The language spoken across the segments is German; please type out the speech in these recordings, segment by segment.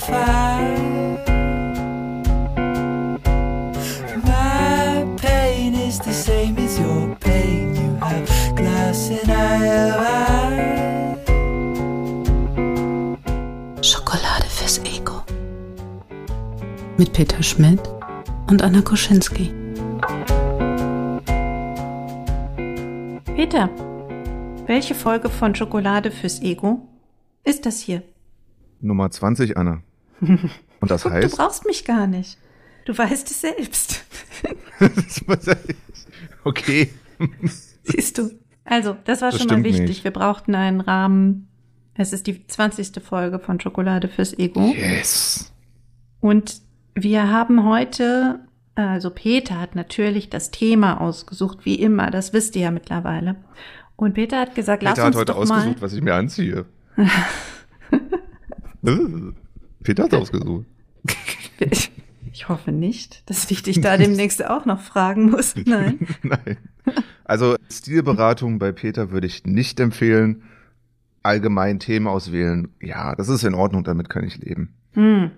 fire. My pain is the same as your pain. You have glass and I have ice. Schokolade fürs Ego. Mit Peter Schmidt und Anna Koschinski. Peter, welche Folge von Schokolade fürs Ego ist das hier? Nummer 20, Anna. Und das Guck, heißt. du brauchst mich gar nicht. Du weißt es selbst. okay. Siehst du. Also, das war Das schon mal wichtig. nicht. Wir brauchten einen Rahmen. Es ist die 20. Folge von Schokolade fürs Ego. Yes. Und wir haben heute, also Peter hat natürlich das Thema ausgesucht, wie immer, das wisst ihr ja mittlerweile. Und Peter hat gesagt, Peter lass hat uns heute doch ausgesucht, mal. was ich mir anziehe. Peter hat ausgesucht. Ich hoffe nicht, dass ich dich da demnächst auch noch fragen muss. Nein. Nein. Also Stilberatung bei Peter würde ich nicht empfehlen. Allgemein Themen auswählen. Ja, das ist in Ordnung, damit kann ich leben. Hm.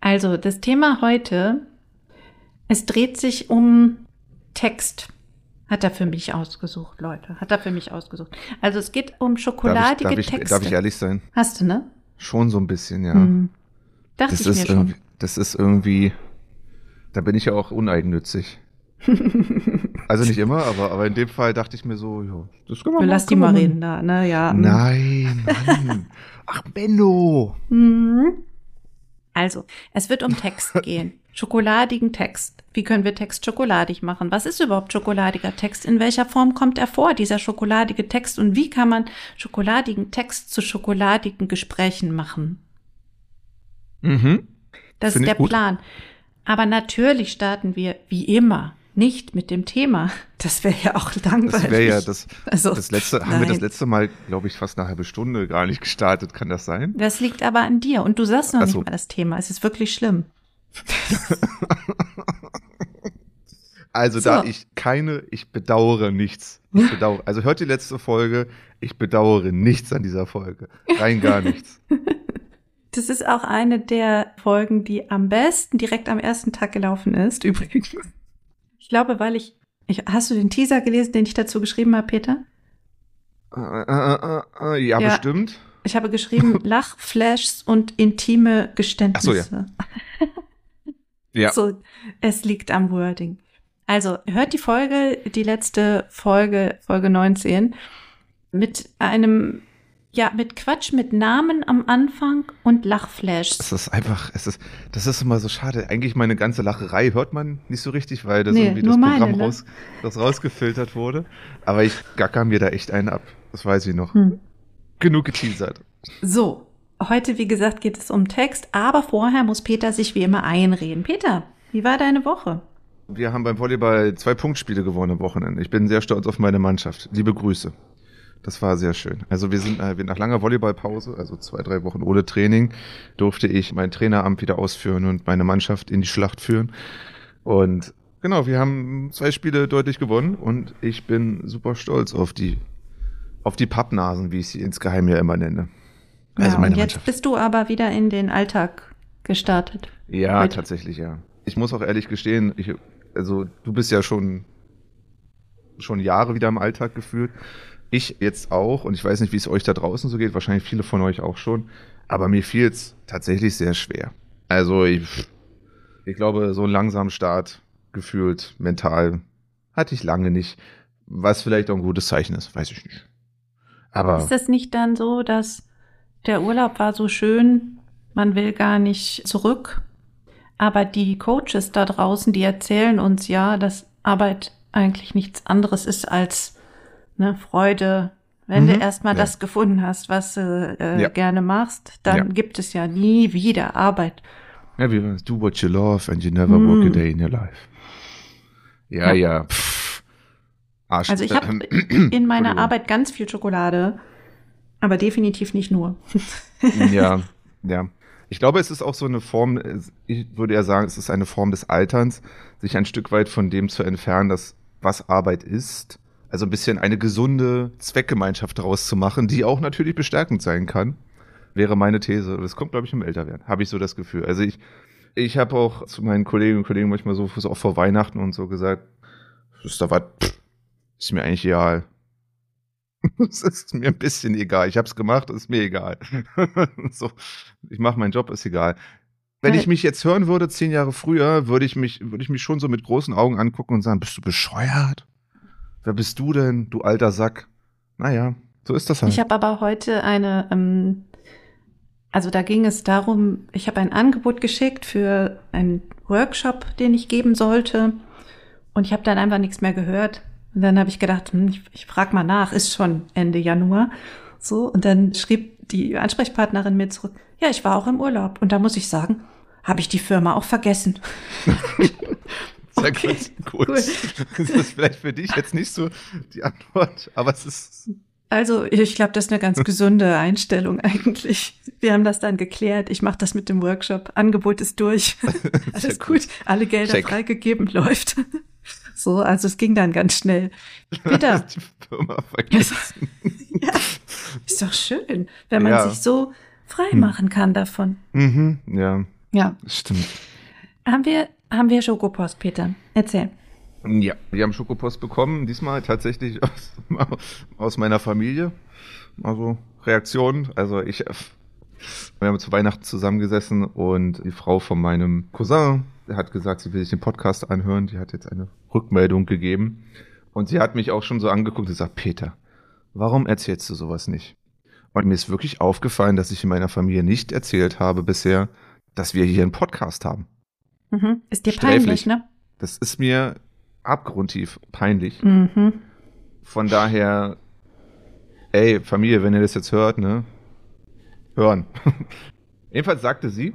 Also, das Thema heute, es dreht sich um Text. Hat er für mich ausgesucht, Leute. Hat er für mich ausgesucht. Also, es geht um Darf ich, schokoladige darf, ich, Texte. darf ich ehrlich sein? Hast du, ne? Schon so ein bisschen, ja. Hm. Dachte Das ich mir ist, schon. irgendwie, das ist irgendwie, da bin ich ja auch uneigennützig. also nicht immer, aber, aber in dem Fall dachte ich mir so, ja, das können wir mal lass die mal reden da, ne? Ja. hm. Nein, Mann. Ach, Benno. Mhm. Also, es wird um Text gehen. Schokoladigen Text. Wie können wir Text schokoladig machen? Was ist überhaupt schokoladiger Text? In welcher Form kommt er vor, dieser schokoladige Text? Und wie kann man schokoladigen Text zu schokoladigen Gesprächen machen? Mhm. Das Find ist der gut. Plan. Aber natürlich starten wir wie immer nicht mit dem Thema. Das wäre ja auch langweilig. Das wäre ja das, Also, das letzte, haben wir das letzte Mal, glaube ich, fast eine halbe Stunde gar nicht gestartet. Kann das sein? Das liegt aber an dir und du sagst noch so. nicht mal das Thema. Es ist wirklich schlimm. Also So. da ich keine, ich bedauere nichts. Ich bedauere, also hört die letzte Folge, ich bedauere nichts an dieser Folge. Rein gar nichts. Das ist auch eine der Folgen, die am besten direkt am ersten Tag gelaufen ist, übrigens. Ich glaube, weil ich, ich hast du den Teaser gelesen, den ich dazu geschrieben habe, Peter? Äh, äh, äh, ja, Ja. bestimmt. Ich habe geschrieben Lachflashs und intime Geständnisse. Ja. So, es liegt am Wording. Also, hört die Folge, die letzte Folge, Folge 19, mit einem, ja, mit Quatsch, mit Namen am Anfang und Lachflashs. Es ist einfach, es ist, das ist immer so schade. Eigentlich meine ganze Lacherei hört man nicht so richtig, weil das Nee, irgendwie das meine, Programm ne? raus, das rausgefiltert wurde. Aber ich gacker mir da echt einen ab. Das weiß ich noch. Hm. Genug geteasert. So, heute, wie gesagt, geht es um Text, aber vorher muss Peter sich wie immer einreden. Peter, wie war deine Woche? Wir haben beim Volleyball zwei Punktspiele gewonnen am Wochenende. Ich bin sehr stolz auf meine Mannschaft. Liebe Grüße. Das war sehr schön. Also wir sind äh, nach langer Volleyballpause, also zwei, drei Wochen ohne Training, durfte ich mein Traineramt wieder ausführen und meine Mannschaft in die Schlacht führen. Und genau, wir haben zwei Spiele deutlich gewonnen und ich bin super stolz auf die auf die Pappnasen, wie ich sie insgeheim ja immer nenne. Also ja, meine und jetzt Mannschaft. bist du aber wieder in den Alltag gestartet. Ja, Heute. tatsächlich, ja. Ich muss auch ehrlich gestehen, ich, also du bist ja schon, schon Jahre wieder im Alltag gefühlt. Ich jetzt auch, und ich weiß nicht, wie es euch da draußen so geht, wahrscheinlich viele von euch auch schon, aber mir fiel es tatsächlich sehr schwer. Also ich, ich glaube, so einen langsamen Start gefühlt, mental, hatte ich lange nicht. Was vielleicht auch ein gutes Zeichen ist, weiß ich nicht. Aber Ist das nicht dann so, dass der Urlaub war so schön, man will gar nicht zurück, aber die Coaches da draußen, die erzählen uns ja, dass Arbeit eigentlich nichts anderes ist als ne, Freude. Wenn du Mhm, erstmal ja. das gefunden hast, was du äh, Ja. gerne machst, dann Ja. gibt es ja nie wieder Arbeit. Ja, wie do what you love and you never work a Mm. day in your life. Ja, Ja. Pff. Arsch. Also ich habe ähm, in meiner. Arbeit ganz viel Schokolade, aber definitiv nicht nur. Ja, ja. Ich glaube, es ist auch so eine Form, äh, ich würde ja sagen, es ist eine Form des Alterns, sich ein Stück weit von dem zu entfernen, dass was Arbeit ist. Also ein bisschen eine gesunde Zweckgemeinschaft daraus zu machen, die auch natürlich bestärkend sein kann. wäre meine These. Das kommt, glaube ich, im Älterwerden. Habe ich so das Gefühl. Also ich, ich habe auch zu meinen Kolleginnen und Kollegen manchmal so, so auch vor Weihnachten und so gesagt, ist da was, ist mir eigentlich egal. Es ist mir ein bisschen egal. Ich habe es gemacht, ist mir egal. so, ich mache meinen Job, ist egal. Wenn ich mich jetzt hören würde, zehn Jahre früher, würde ich mich, würde ich mich schon so mit großen Augen angucken und sagen, bist du bescheuert? Wer bist du denn, du alter Sack? Naja, so ist das halt. Ich habe aber heute eine, ähm, also da ging es darum, ich habe ein Angebot geschickt für einen Workshop, den ich geben sollte. Und ich habe dann einfach nichts mehr gehört. Und dann habe ich gedacht, hm, ich, ich frage mal nach, ist schon Ende Januar. So, und dann schrieb die Ansprechpartnerin mir zurück, ja, ich war auch im Urlaub. Und da muss ich sagen, habe ich die Firma auch vergessen. Okay, gut. Cool. Das ist vielleicht für dich jetzt nicht so die Antwort, aber es ist. Also ich glaube, das ist eine ganz gesunde Einstellung eigentlich. Wir haben das dann geklärt. Ich mache das mit dem Workshop. Angebot ist durch. Alles gut. Alle Gelder Check. freigegeben läuft. So, also es ging dann ganz schnell. Peter, Die Firma vergessen. ja, ist doch schön, wenn man Ja. sich so frei machen kann davon. Mhm, ja, Ja. stimmt. Haben wir, haben wir Schokopost, Peter? Erzähl. Ja, wir haben Schokopost bekommen, diesmal tatsächlich aus, aus meiner Familie. Also Reaktion, also ich, wir haben zu Weihnachten zusammengesessen und die Frau von meinem Cousin hat gesagt, sie will sich den Podcast anhören. Die hat jetzt eine Rückmeldung gegeben und sie hat mich auch schon so angeguckt und gesagt, Peter, warum erzählst du sowas nicht? Und mir ist wirklich aufgefallen, dass ich in meiner Familie nicht erzählt habe bisher, dass wir hier einen Podcast haben. Mhm. Ist dir Sträflich. peinlich, ne? Das ist mir abgrundtief peinlich. Mhm. Von daher, ey, Familie, wenn ihr das jetzt hört, ne? Hören. Jedenfalls sagte sie,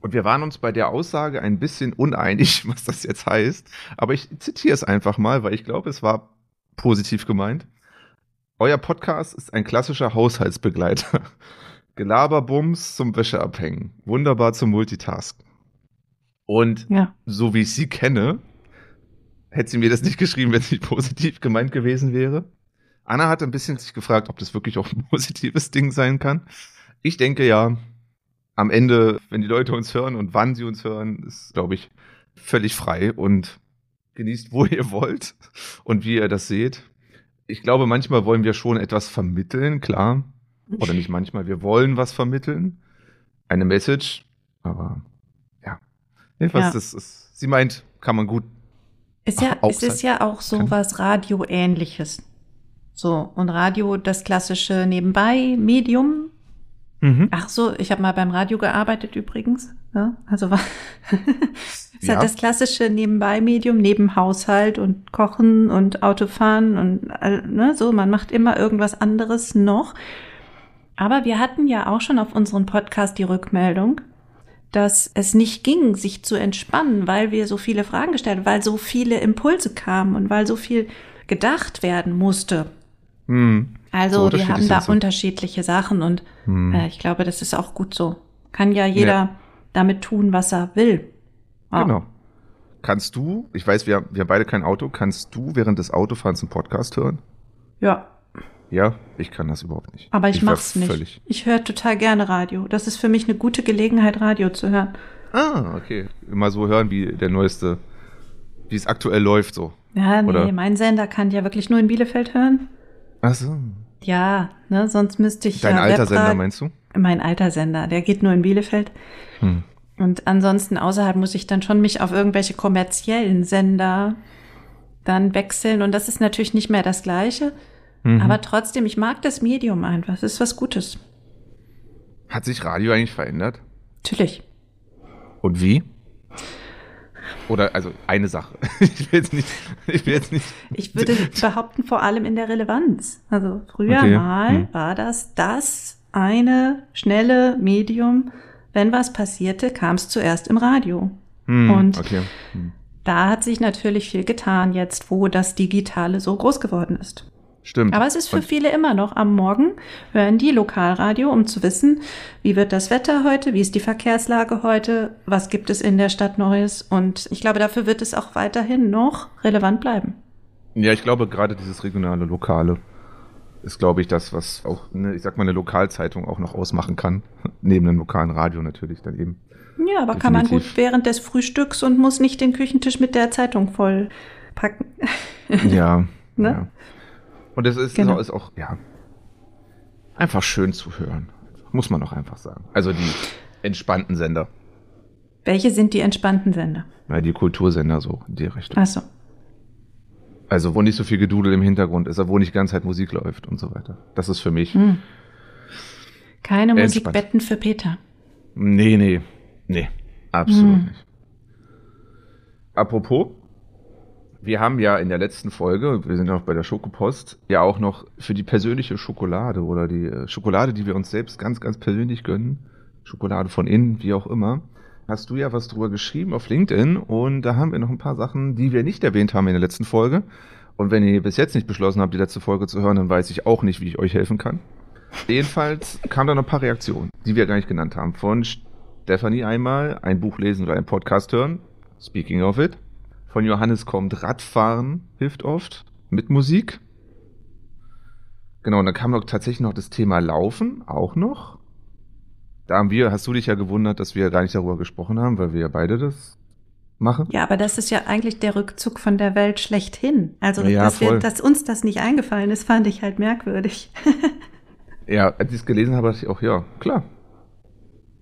und wir waren uns bei der Aussage ein bisschen uneinig, was das jetzt heißt, aber ich zitiere es einfach mal, weil ich glaube, es war positiv gemeint. Euer Podcast ist ein klassischer Haushaltsbegleiter. Gelaberbums zum Wäscheabhängen. Wunderbar zum Multitasken. Und Ja. so wie ich sie kenne, hätte sie mir das nicht geschrieben, wenn es nicht positiv gemeint gewesen wäre. Anna hat ein bisschen sich gefragt, ob das wirklich auch ein positives Ding sein kann. Ich denke ja, am Ende, wenn die Leute uns hören und wann sie uns hören, ist, glaube ich, völlig frei und genießt, wo ihr wollt und wie ihr das seht. Ich glaube, manchmal wollen wir schon etwas vermitteln, klar. Oder nicht manchmal, wir wollen was vermitteln. Eine Message, aber. Jedenfalls, Ja. das ist, sie meint, kann man gut Ist ja, es ist ja auch so was Radio-ähnliches. So, und Radio, das klassische Nebenbei-Medium. Mhm. Ach so, ich habe mal beim Radio gearbeitet übrigens. Ja, also war ist Ja. halt das klassische Nebenbei-Medium, neben Haushalt und Kochen und Autofahren und ne, so, man macht immer irgendwas anderes noch. Aber wir hatten ja auch schon auf unserem Podcast die Rückmeldung, dass es nicht ging, sich zu entspannen, weil wir so viele Fragen gestellt haben, weil so viele Impulse kamen und weil so viel gedacht werden musste. Mhm. Also So wir haben da sie. unterschiedliche Sachen und Hm. äh, ich glaube, das ist auch gut so. Kann ja jeder Ja. damit tun, was er will. Ja. Genau. Kannst du, ich weiß, wir, wir haben beide kein Auto, kannst du während des Autofahrens einen Podcast hören? Ja, Ja, ich kann das überhaupt nicht. aber ich, war mach's nicht. Völlig. Ich höre total gerne Radio. Das ist für mich eine gute Gelegenheit, Radio zu hören. Ah, okay. Immer so hören, wie der neueste, wie es aktuell läuft, so. Ja, nee, Oder? mein Sender kann ja wirklich nur in Bielefeld hören. Ach so. Ja, ne, sonst müsste ich Dein ja alter Webrad- Sender, meinst du? Mein alter Sender, der geht nur in Bielefeld. Hm. Und ansonsten außerhalb muss ich dann schon mich auf irgendwelche kommerziellen Sender dann wechseln. Und das ist natürlich nicht mehr das Gleiche. Mhm. Aber trotzdem, ich mag das Medium einfach. Das ist was Gutes. Hat sich Radio eigentlich verändert? Natürlich. Und wie? Oder, also, eine Sache. Ich will jetzt nicht, ich will jetzt nicht. Ich würde behaupten, vor allem in der Relevanz. Also früher Okay. mal Hm. war das das eine schnelle Medium. Wenn was passierte, kam es zuerst im Radio. Hm, Und- okay. Hm. Da hat sich natürlich viel getan jetzt, wo das Digitale so groß geworden ist. Stimmt. Aber es ist für Und- viele immer noch am Morgen, hören die Lokalradio, um zu wissen, wie wird das Wetter heute, wie ist die Verkehrslage heute, was gibt es in der Stadt Neues. Und ich glaube, dafür wird es auch weiterhin noch relevant bleiben. Ja, ich glaube gerade dieses regionale, lokale ist, glaube ich, das, was auch, eine, ich sag mal, eine Lokalzeitung auch noch ausmachen kann. Neben einem lokalen Radio natürlich dann eben. Ja, aber kann man Definitiv. gut während des Frühstücks und muss nicht den Küchentisch mit der Zeitung voll packen. Ja. Ne? ja. Und es ist, Genau. ist auch, ja, einfach schön zu hören. Muss man auch einfach sagen. Also die entspannten Sender. Welche sind die entspannten Sender? Ja, die Kultursender so in die Richtung. Achso. Also wo nicht so viel Gedudel im Hintergrund ist, wo nicht ganze Zeit Musik läuft und so weiter. Das ist für mich. Hm. Keine Entspannt. Musikbetten für Peter. Nee, nee. Nee. Absolut Hm. nicht. Apropos, wir haben ja in der letzten Folge, wir sind ja noch bei der Schokopost, ja auch noch für die persönliche Schokolade oder die äh, Schokolade, die wir uns selbst ganz, ganz persönlich gönnen, Schokolade von innen, wie auch immer, hast du ja was drüber geschrieben auf LinkedIn und da haben wir noch ein paar Sachen, die wir nicht erwähnt haben in der letzten Folge. Und wenn ihr bis jetzt nicht beschlossen habt, die letzte Folge zu hören, dann weiß ich auch nicht, wie ich euch helfen kann. Jedenfalls kamen da noch ein paar Reaktionen, die wir gar nicht genannt haben. Von Stephanie einmal, ein Buch lesen oder einen Podcast hören. Speaking of it. Von Johannes kommt Radfahren hilft oft mit Musik. Genau, und dann kam noch tatsächlich noch das Thema Laufen, auch noch. Da haben wir, hast du dich ja gewundert, dass wir gar nicht darüber gesprochen haben, weil wir ja beide das machen. Ja, aber das ist ja eigentlich der Rückzug von der Welt schlechthin. Also, Ja, dass, wir, dass uns das nicht eingefallen ist, fand ich halt merkwürdig. Ja, als ich es gelesen habe, dachte ich auch, ja, klar.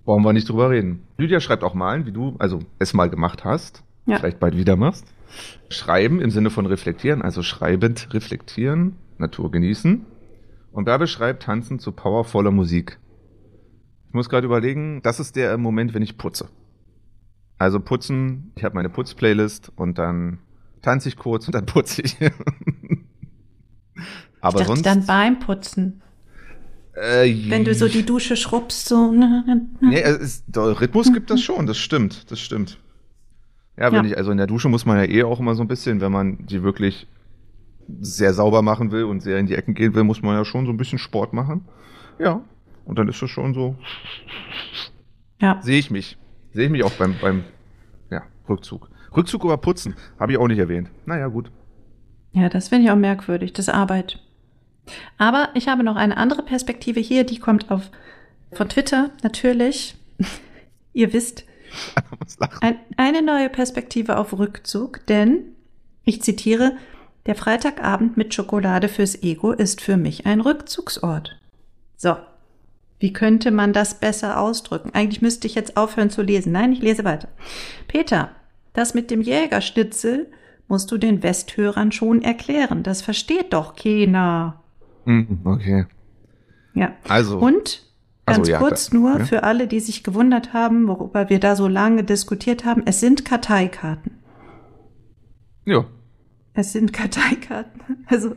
Brauchen wir nicht drüber reden. Lydia schreibt auch malen, wie du, also es mal gemacht hast, Ja. vielleicht bald wieder machst. Schreiben im Sinne von reflektieren, also schreibend reflektieren, Natur genießen. Und Bärbe schreibt tanzen zu powervoller Musik. Ich muss gerade überlegen, das ist der Moment, wenn ich putze. Also putzen, ich habe meine Putzplaylist und dann tanze ich kurz und dann putze ich. Aber ich dachte sonst. dann beim Putzen. äh, Wenn du so die Dusche schrubbst, so. ne, ne, ne. Nee, es der Rhythmus gibt das schon, das stimmt, das stimmt. Ja, wenn Ja. ich, also in der Dusche muss man ja eh auch immer so ein bisschen, wenn man die wirklich sehr sauber machen will und sehr in die Ecken gehen will, muss man ja schon so ein bisschen Sport machen. Ja. Und dann ist das schon so, Ja. sehe ich mich. Sehe ich mich auch beim, beim ja, Rückzug. Rückzug über Putzen, habe ich auch nicht erwähnt. Naja, gut. Ja, das finde ich auch merkwürdig, das ist Arbeit. Aber ich habe noch eine andere Perspektive hier, die kommt auf von Twitter natürlich. Ihr wisst. Ein, eine neue Perspektive auf Rückzug, denn ich zitiere, der Freitagabend mit Schokolade fürs Ego ist für mich ein Rückzugsort. So. Wie könnte man das besser ausdrücken? Eigentlich müsste ich jetzt aufhören zu lesen. Nein, ich lese weiter. Peter, das mit dem Jägerschnitzel musst du den Westhörern schon erklären. Das versteht doch keiner. Mhm, Okay. Ja. Also. Und Ach so, ganz ja, kurz da- nur ja. für alle, die sich gewundert haben, worüber wir da so lange diskutiert haben, es sind Karteikarten. Ja. Es sind Karteikarten. Also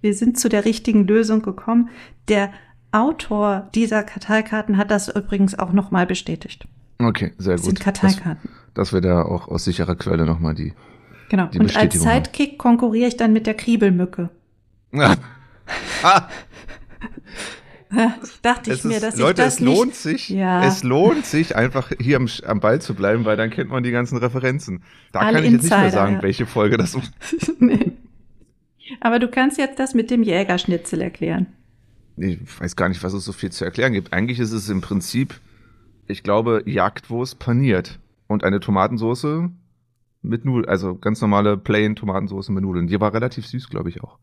wir sind zu der richtigen Lösung gekommen. Der Autor dieser Karteikarten hat das übrigens auch nochmal bestätigt. Okay, sehr Es gut. sind Karteikarten. Dass, dass wir da auch aus sicherer Quelle nochmal die. Genau. die Und als haben. Sidekick konkurriere ich dann mit der Kriebelmücke. ah, Dachte ich es mir, ist, dass Leute, ich das es lohnt nicht. sich, Ja. es lohnt sich einfach hier am, am Ball zu bleiben, weil dann kennt man die ganzen Referenzen. Da Alle kann ich jetzt nicht mehr Insider, sagen, ja. welche Folge das war. nee. Aber du kannst jetzt das mit dem Jägerschnitzel erklären. Ich weiß gar nicht, was es so viel zu erklären gibt. Eigentlich ist es im Prinzip, ich glaube, Jagdwurst paniert und eine Tomatensauce mit Nudeln, also ganz normale plain Tomatensauce mit Nudeln. Die war relativ süß, glaube ich auch.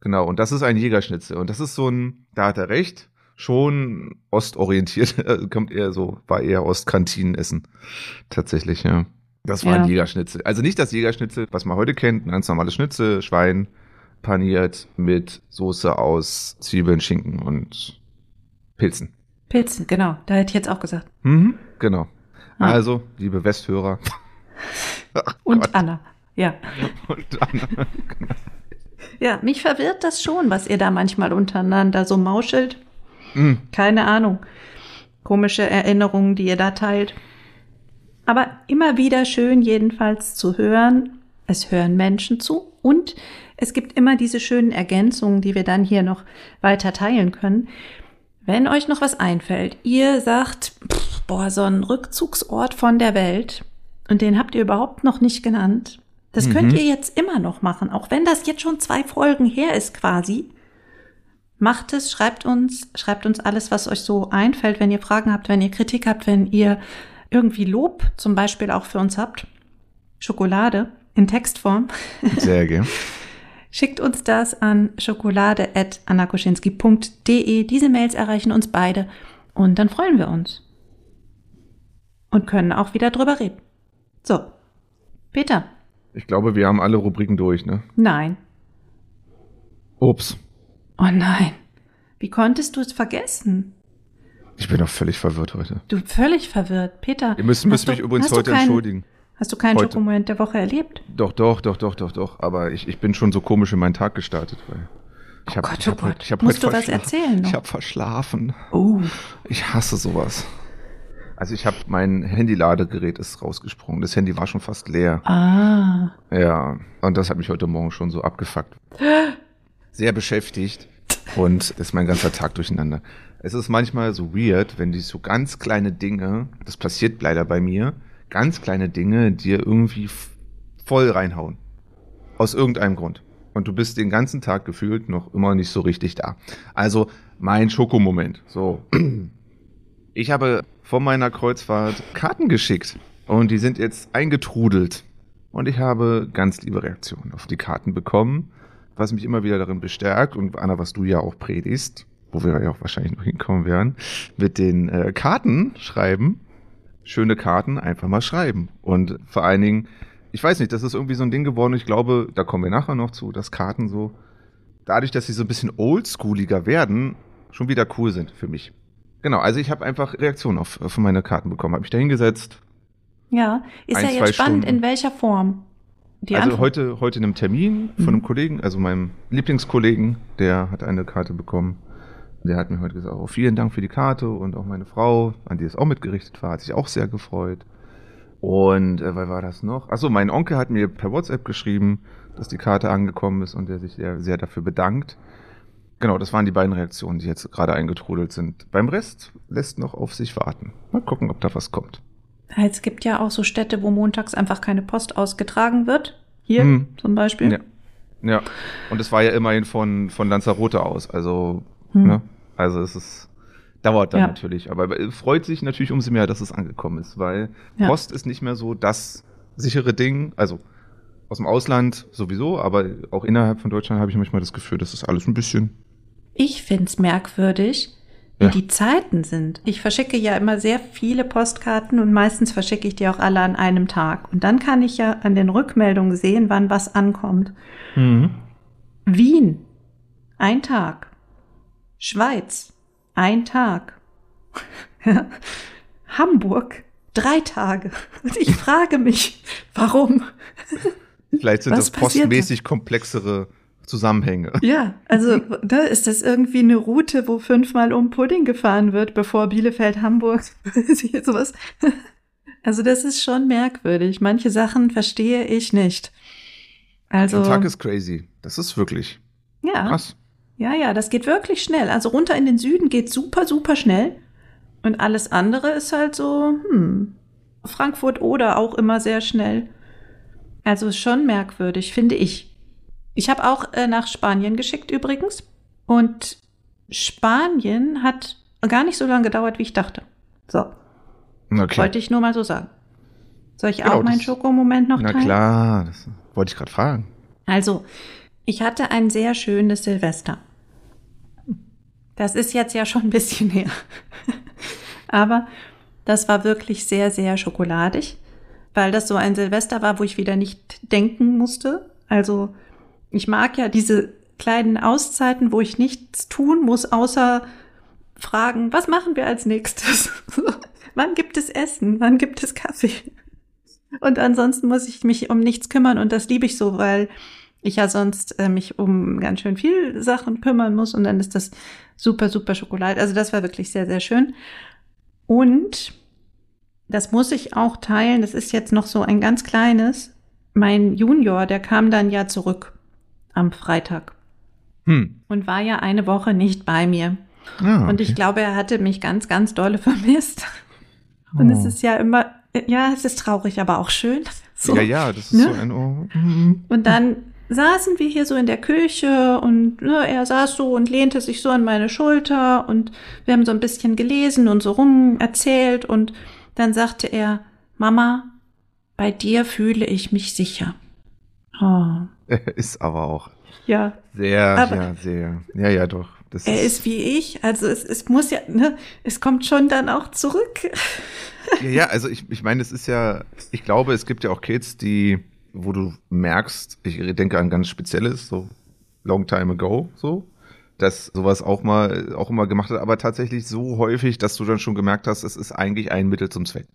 Genau, und das ist ein Jägerschnitzel. Und das ist so ein, da hat er recht, schon ostorientiert, äh, kommt eher so, war eher Ostkantinenessen. Tatsächlich, ja. Das war Ja. ein Jägerschnitzel. Also nicht das Jägerschnitzel, was man heute kennt, ein ganz normales Schnitzel, Schwein, paniert mit Soße aus Zwiebeln, Schinken und Pilzen. Pilzen, genau. Da hätte ich jetzt auch gesagt. Mhm, genau. Ah. Also, liebe Westhörer. Und Gott. Anna. Ja. Und Anna. Ja, mich verwirrt das schon, was ihr da manchmal untereinander so mauschelt. Mm, Keine Ahnung. Komische Erinnerungen, die ihr da teilt. Aber immer wieder schön jedenfalls zu hören. Es hören Menschen zu und es gibt immer diese schönen Ergänzungen, die wir dann hier noch weiter teilen können. Wenn euch noch was einfällt, ihr sagt, pff, boah, so ein Rückzugsort von der Welt und den habt ihr überhaupt noch nicht genannt. Das Mhm. könnt ihr jetzt immer noch machen, auch wenn das jetzt schon zwei Folgen her ist quasi. Macht es, schreibt uns, schreibt uns alles, was euch so einfällt, wenn ihr Fragen habt, wenn ihr Kritik habt, wenn ihr irgendwie Lob zum Beispiel auch für uns habt. Schokolade in Textform. Sehr gerne. Schickt uns das an schokolade.annakoschinski.de. Diese Mails erreichen uns beide und dann freuen wir uns. Und können auch wieder drüber reden. So. Peter. Ich glaube, wir haben alle Rubriken durch, ne? Nein. Ups. Oh nein. Wie konntest du es vergessen? Ich bin doch völlig verwirrt heute. Du völlig verwirrt. Peter. Ihr müsst, müsst hast mich du- übrigens hast du heute keinen- entschuldigen. Hast du keinen Heute. Schokomoment der Woche erlebt? Doch, doch, doch, doch, doch, doch. Aber ich, ich bin schon so komisch in meinen Tag gestartet, weil ich habe Gott, ich oh hab Gott. heute, ich hab Musst heute du was erzählen noch? Ich habe verschlafen. Oh. Ich hasse sowas. Also ich habe mein Handy-Ladegerät ist rausgesprungen. Das Handy war schon fast leer. Ah. Ja, und das hat mich heute Morgen schon so abgefuckt. Sehr beschäftigt und ist mein ganzer Tag durcheinander. Es ist manchmal so weird, wenn die so ganz kleine Dinge, das passiert leider bei mir, ganz kleine Dinge dir irgendwie voll reinhauen. Aus irgendeinem Grund. Und du bist den ganzen Tag gefühlt noch immer nicht so richtig da. Also mein Schokomoment. So. Ich habe von meiner Kreuzfahrt Karten geschickt und die sind jetzt eingetrudelt. Und ich habe ganz liebe Reaktionen auf die Karten bekommen, was mich immer wieder darin bestärkt und Anna, was du ja auch predigst, wo wir ja auch wahrscheinlich noch hinkommen werden, mit den äh, Karten schreiben, schöne Karten einfach mal schreiben. Und vor allen Dingen, ich weiß nicht, das ist irgendwie so ein Ding geworden, ich glaube, da kommen wir nachher noch zu, dass Karten so, dadurch, dass sie so ein bisschen oldschooliger werden, schon wieder cool sind für mich. Genau, also ich habe einfach Reaktionen auf, auf meine Karten bekommen, habe mich da hingesetzt, Ja. Ist Ein, ja jetzt spannend, Stunden. in welcher Form. Die also Antwort. heute, heute in einem Termin von Mhm. einem Kollegen, also meinem Lieblingskollegen, der hat eine Karte bekommen. Der hat mir heute gesagt, oh, vielen Dank für die Karte und auch meine Frau, an die es auch mitgerichtet war, hat sich auch sehr gefreut. Und äh, was war das noch? Achso, mein Onkel hat mir per WhatsApp geschrieben, dass die Karte angekommen ist und der sich sehr, sehr dafür bedankt. Genau, das waren die beiden Reaktionen, die jetzt gerade eingetrudelt sind. Beim Rest lässt noch auf sich warten. Mal gucken, ob da was kommt. Es gibt ja auch so Städte, wo montags einfach keine Post ausgetragen wird. Hier Hm. zum Beispiel. Ja. Ja, und es war ja immerhin von, von Lanzarote aus. Also, Hm. ne? Also es ist, dauert dann Ja. natürlich. Aber es freut sich natürlich umso mehr, dass es angekommen ist, weil Ja. Post ist nicht mehr so das sichere Ding. Also aus dem Ausland sowieso, aber auch innerhalb von Deutschland habe ich manchmal das Gefühl, das ist alles ein bisschen. Ich find's merkwürdig, wie Ja. die Zeiten sind. Ich verschicke ja immer sehr viele Postkarten und meistens verschicke ich die auch alle an einem Tag. Und dann kann ich ja an den Rückmeldungen sehen, wann was ankommt. Wien, ein Tag. Schweiz, ein Tag. Hamburg, drei Tage. Und ich frage mich, warum? Vielleicht sind Was das postmäßig komplexere Zusammenhänge. Ja, also da ist das irgendwie eine Route, wo fünfmal um Pudding gefahren wird, bevor Bielefeld, Hamburg, sowas. Also das ist schon merkwürdig. Manche Sachen verstehe ich nicht. Also Der Tag ist crazy. Das ist wirklich ja, krass. ja, ja, das geht wirklich schnell. Also runter in den Süden geht super, super schnell. Und alles andere ist halt so, hm, Frankfurt oder auch immer sehr schnell. Also ist schon merkwürdig, finde ich. Ich habe auch äh, nach Spanien geschickt übrigens. Und Spanien hat gar nicht so lange gedauert, wie ich dachte. So, Na klar. wollte ich nur mal so sagen. Soll ich Genau, auch meinen Schokomoment noch Na teilen? klar, das wollte ich gerade fragen. Also, ich hatte ein sehr schönes Silvester. Das ist jetzt ja schon ein bisschen her. Aber das war wirklich sehr, sehr schokoladig, weil das so ein Silvester war, wo ich wieder nicht denken musste. Also, ich mag ja diese kleinen Auszeiten, wo ich nichts tun muss, außer fragen, was machen wir als nächstes? Wann gibt es Essen? Wann gibt es Kaffee? Und ansonsten muss ich mich um nichts kümmern und das liebe ich so, weil ich ja sonst äh, mich um ganz schön viel Sachen kümmern muss und dann ist das super, super Schokolade. Also das war wirklich sehr, sehr schön. Und das muss ich auch teilen. Das ist jetzt noch so ein ganz kleines. Mein Junior, der kam dann ja zurück am Freitag Hm. und war ja eine Woche nicht bei mir. Ah, Und ich okay. glaube, er hatte mich ganz, ganz dolle vermisst. Und es Oh. ist ja immer, ja, es ist traurig, aber auch schön. So. Ja, ja, das ist Ne? so ein. Oh. Und dann saßen wir hier so in der Küche und ne, er saß so und lehnte sich so an meine Schulter und wir haben so ein bisschen gelesen und so rum erzählt und dann sagte er, Mama, bei dir fühle ich mich sicher. Oh. Er ist aber auch Ja, sehr, Aber- ja, sehr. Ja, ja, doch. Das er ist wie ich, also es, es muss ja, ne, es kommt schon dann auch zurück. Ja, ja, also ich, ich meine, es ist ja, ich glaube, es gibt ja auch Kids, die, wo du merkst, ich denke an ganz Spezielles, so long time ago, so, dass sowas auch mal, auch immer gemacht hat, aber tatsächlich so häufig, dass du dann schon gemerkt hast, es ist eigentlich ein Mittel zum Zweck.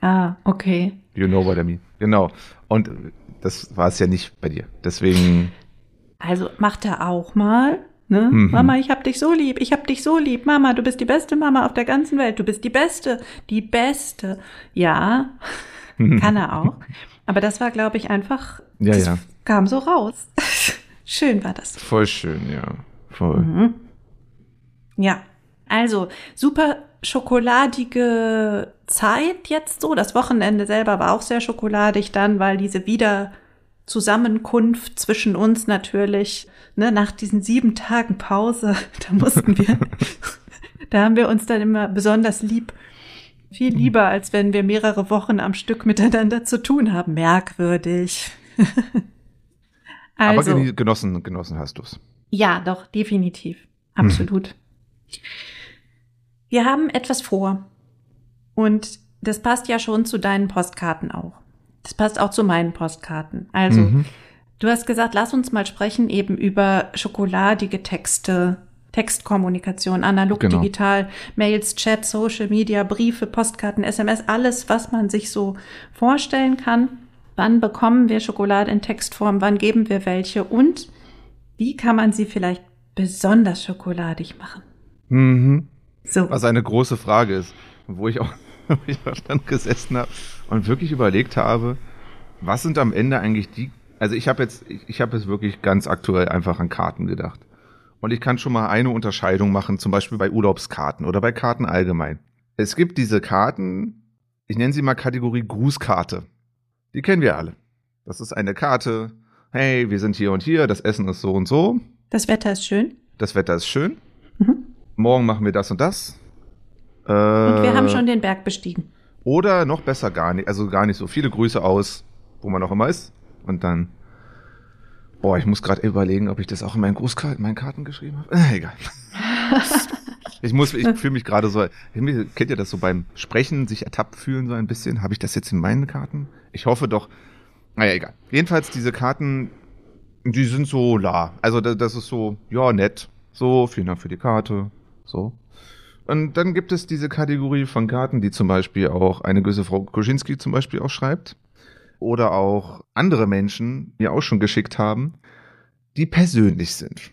Ah, okay. You know what I mean. Genau. Und das war es ja nicht bei dir. Deswegen, Also macht er auch mal. Ne? Mhm. Mama, ich hab dich so lieb, ich hab dich so lieb. Mama, du bist die beste Mama auf der ganzen Welt. Du bist die Beste, die Beste. Ja, kann er auch. Aber das war, glaube ich, einfach, Ja, das ja. kam so raus. Schön war das. voll schön, ja. Voll. Mhm. Ja, also super schokoladige Zeit jetzt so. Das Wochenende selber war auch sehr schokoladig dann, weil diese Wiederzusammenkunft zwischen uns natürlich, ne, nach diesen sieben Tagen Pause, da mussten wir, da haben wir uns dann immer besonders lieb. Viel lieber, als wenn wir mehrere Wochen am Stück miteinander zu tun haben. Merkwürdig. Aber also. geni- genossen, genossen hast du's. Ja, doch, definitiv. Absolut. Wir haben etwas vor. Und das passt ja schon zu deinen Postkarten auch. Das passt auch zu meinen Postkarten. Also, Mhm. du hast gesagt, lass uns mal sprechen eben über schokoladige Texte, Textkommunikation, analog, Genau. digital, Mails, Chat, Social Media, Briefe, Postkarten, SMS, alles, was man sich so vorstellen kann. Wann bekommen wir Schokolade in Textform? Wann geben wir welche? Und wie kann man sie vielleicht besonders schokoladig machen? Mhm. So. Was eine große Frage ist, wo ich auch, wo ich auch dann gesessen habe und wirklich überlegt habe, was sind am Ende eigentlich die, also ich habe jetzt, ich, ich habe jetzt wirklich ganz aktuell einfach an Karten gedacht. Und ich kann schon mal eine Unterscheidung machen, zum Beispiel bei Urlaubskarten oder bei Karten allgemein. Es gibt diese Karten, ich nenne sie mal Kategorie Grußkarte. Die kennen wir alle. Das ist eine Karte, hey, wir sind hier und hier, das Essen ist so und so, Das Wetter ist schön. das Wetter ist schön, Mhm. Morgen machen wir das und das. Äh, Und wir haben schon den Berg bestiegen. Oder noch besser gar nicht, also gar nicht so viele Grüße aus, wo man auch immer ist. Und dann. Boah, ich muss gerade überlegen, ob ich das auch in meinen Grußkarten, meinen Karten geschrieben habe. Äh, egal. ich muss, ich fühle mich gerade so. Kennt ihr das so beim Sprechen, sich ertappt fühlen so ein bisschen? Habe ich das jetzt in meinen Karten? Ich hoffe doch. Naja, egal. Jedenfalls diese Karten, die sind so la. Also das, das ist so, ja, nett. So, vielen Dank für die Karte. So. Und dann gibt es diese Kategorie von Karten, die zum Beispiel auch eine gewisse Frau Koschinski zum Beispiel auch schreibt. Oder auch andere Menschen mir auch schon geschickt haben, die persönlich sind.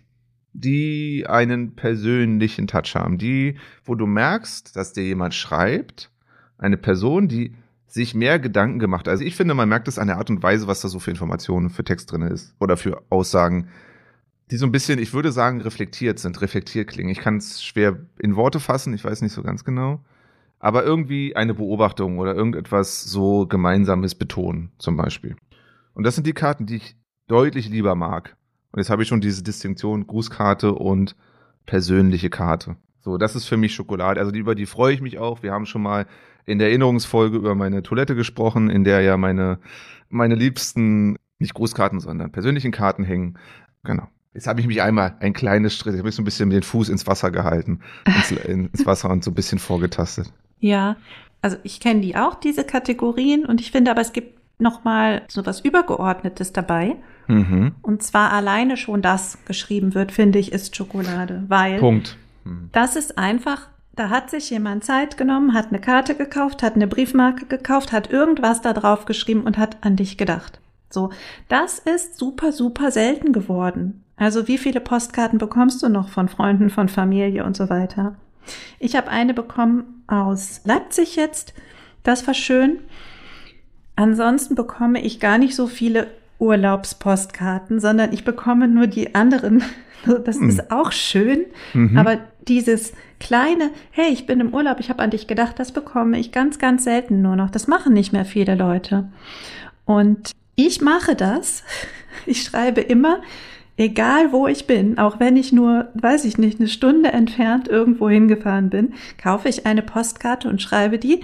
Die einen persönlichen Touch haben. Die, wo du merkst, dass dir jemand schreibt, eine Person, die sich mehr Gedanken gemacht. hat. Also ich finde, man merkt es an der Art und Weise, was da so für Informationen für Text drin ist. Oder für Aussagen, die so ein bisschen, ich würde sagen, reflektiert sind, reflektiert klingen. Ich kann es schwer in Worte fassen, ich weiß nicht so ganz genau. Aber irgendwie eine Beobachtung oder irgendetwas so Gemeinsames betonen, zum Beispiel. Und das sind die Karten, die ich deutlich lieber mag. Und jetzt habe ich schon diese Distinktion Grußkarte und persönliche Karte. So, das ist für mich Schokolade. Also über die freue ich mich auch. Wir haben schon mal in der Erinnerungsfolge über meine Toilette gesprochen, in der ja meine, meine liebsten, nicht Grußkarten, sondern persönlichen Karten hängen. Genau. Jetzt habe ich mich einmal ein kleines Schritt, ich habe mich so ein bisschen den Fuß ins Wasser gehalten, ins, ins Wasser und so ein bisschen vorgetastet. Ja, also ich kenne die auch, diese Kategorien. Und ich finde aber, es gibt noch mal so was Übergeordnetes dabei. Mhm. Und zwar alleine schon das geschrieben wird, finde ich, ist Schokolade. Weil Punkt. Mhm. das ist einfach, da hat sich jemand Zeit genommen, hat eine Karte gekauft, hat eine Briefmarke gekauft, hat irgendwas da drauf geschrieben und hat an dich gedacht. So, das ist super, super selten geworden. Also wie viele Postkarten bekommst du noch von Freunden, von Familie und so weiter? Ich habe eine bekommen aus Leipzig jetzt. Das war schön. Ansonsten bekomme ich gar nicht so viele Urlaubspostkarten, sondern ich bekomme nur die anderen. Das Hm. ist auch schön, Mhm. aber dieses kleine, hey, ich bin im Urlaub, ich habe an dich gedacht, das bekomme ich ganz, ganz selten nur noch. Das machen nicht mehr viele Leute. Und ich mache das, ich schreibe immer, egal wo ich bin, auch wenn ich nur, weiß ich nicht, eine Stunde entfernt irgendwo hingefahren bin, kaufe ich eine Postkarte und schreibe die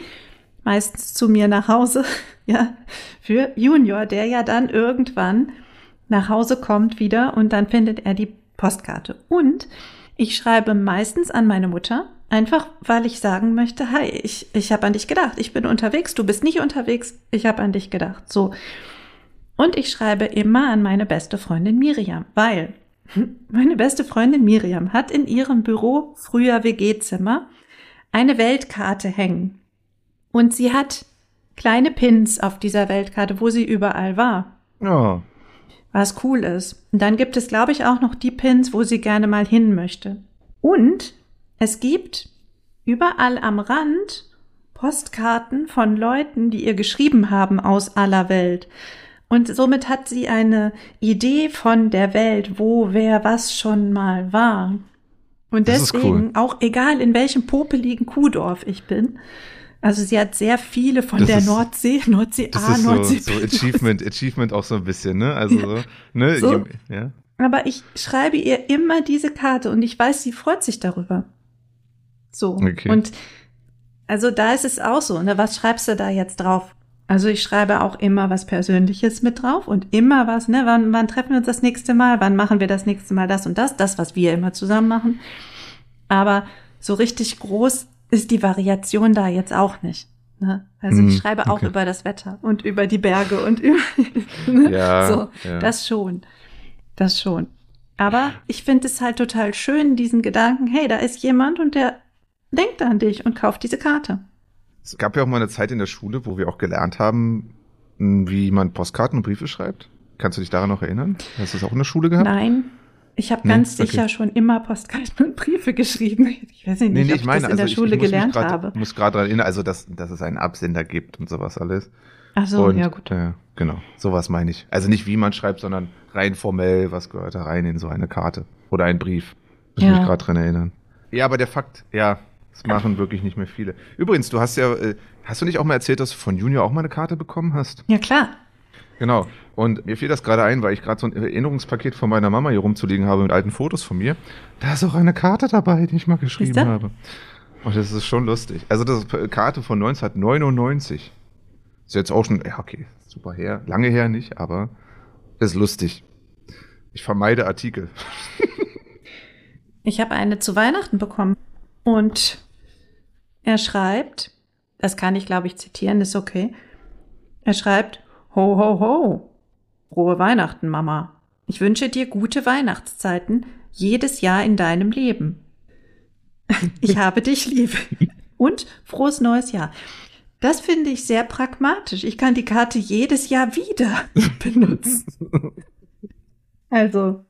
meistens zu mir nach Hause, ja, für Junior, der ja dann irgendwann nach Hause kommt wieder und dann findet er die Postkarte. Und ich schreibe meistens an meine Mutter, einfach weil ich sagen möchte, hi, ich, ich habe an dich gedacht, ich bin unterwegs, du bist nicht unterwegs, ich habe an dich gedacht. So. Und ich schreibe immer an meine beste Freundin Miriam, weil meine beste Freundin Miriam hat in ihrem Büro, früher WG-Zimmer, eine Weltkarte hängen. Und sie hat kleine Pins auf dieser Weltkarte, wo sie überall war. Ja. Was cool ist. Und dann gibt es, glaube ich, auch noch die Pins, wo sie gerne mal hin möchte. Und es gibt überall am Rand Postkarten von Leuten, die ihr geschrieben haben aus aller Welt. Und somit hat sie eine Idee von der Welt, wo wer was schon mal war. Und deswegen, cool. auch egal in welchem popeligen Kuhdorf ich bin, also sie hat sehr viele von Das der ist- Nordsee, Nordsee Das A, ist so, Nordsee so B, Achievement, Achievement auch so ein bisschen, ne? Also so, ne? So. Ja. Aber ich schreibe ihr immer diese Karte und ich weiß, sie freut sich darüber. So. Okay. Und also da ist es auch so, ne? Was schreibst du da jetzt drauf? Also ich schreibe auch immer was Persönliches mit drauf und immer was, ne? Wann, wann treffen wir uns das nächste Mal? Wann machen wir das nächste Mal das und das? Das, was wir immer zusammen machen. Aber so richtig groß ist die Variation da jetzt auch nicht. Ne? Also Mhm, ich schreibe auch okay. über das Wetter und über die Berge und über ne? Ja, so, ja. das schon. Das schon. Aber ich finde es halt total schön, diesen Gedanken, hey, da ist jemand und der denkt an dich und kauft diese Karte. Es gab ja auch mal eine Zeit in der Schule, wo wir auch gelernt haben, wie man Postkarten und Briefe schreibt. Kannst du dich daran noch erinnern? Hast du das auch in der Schule gehabt? Nein, ich habe Nee? ganz Okay. sicher schon immer Postkarten und Briefe geschrieben. Ich weiß nicht, ob ich das in der Schule mich gelernt grad, habe. muss gerade daran erinnern, also dass, dass es einen Absender gibt und sowas alles. Ach so, und, ja gut. Äh, genau, sowas meine ich. Also nicht wie man schreibt, sondern rein formell, was gehört da rein in so eine Karte oder einen Brief. Muss Ja. mich gerade dran erinnern. Ja, aber der Fakt, ja, das machen wirklich nicht mehr viele. Übrigens, du hast ja, äh, hast du nicht auch mal erzählt, dass du von Junior auch mal eine Karte bekommen hast? Ja klar. Genau. Und mir fiel das gerade ein, weil ich gerade so ein Erinnerungspaket von meiner Mama hier rumzulegen habe mit alten Fotos von mir. Da ist auch eine Karte dabei, die ich mal geschrieben habe. Und das ist schon lustig. Also das ist eine Karte von 1999. Ist jetzt auch schon, ja okay, super her. Lange her nicht, aber ist lustig. Ich vermeide Artikel. Ich habe eine zu Weihnachten bekommen und er schreibt, das kann ich glaube ich zitieren, ist okay. Er schreibt, ho ho ho, frohe Weihnachten, Mama. Ich wünsche dir gute Weihnachtszeiten jedes Jahr in deinem Leben. Ich habe dich lieb. Und frohes neues Jahr. Das finde ich sehr pragmatisch. Ich kann die Karte jedes Jahr wieder benutzen. Also,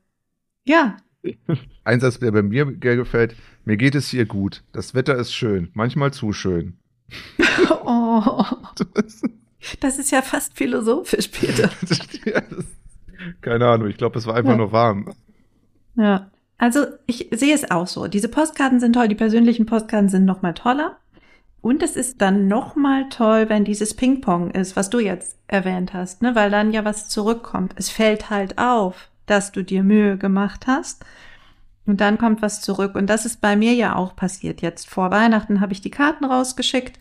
ja, Ein Satz, der bei mir gefällt. Mir geht es hier gut. Das Wetter ist schön. Manchmal zu schön. Oh, das ist ja fast philosophisch, Peter. Ja, das- Keine Ahnung, ich glaube, es war einfach Ja. nur warm. Ja, also ich sehe es auch so. Diese Postkarten sind toll, die persönlichen Postkarten sind noch mal toller. Und es ist dann noch mal toll, wenn dieses Ping-Pong ist, was du jetzt erwähnt hast, ne? weil dann ja was zurückkommt. Es fällt halt auf, dass du dir Mühe gemacht hast. Und dann kommt was zurück. Und das ist bei mir ja auch passiert. Jetzt vor Weihnachten habe ich die Karten rausgeschickt.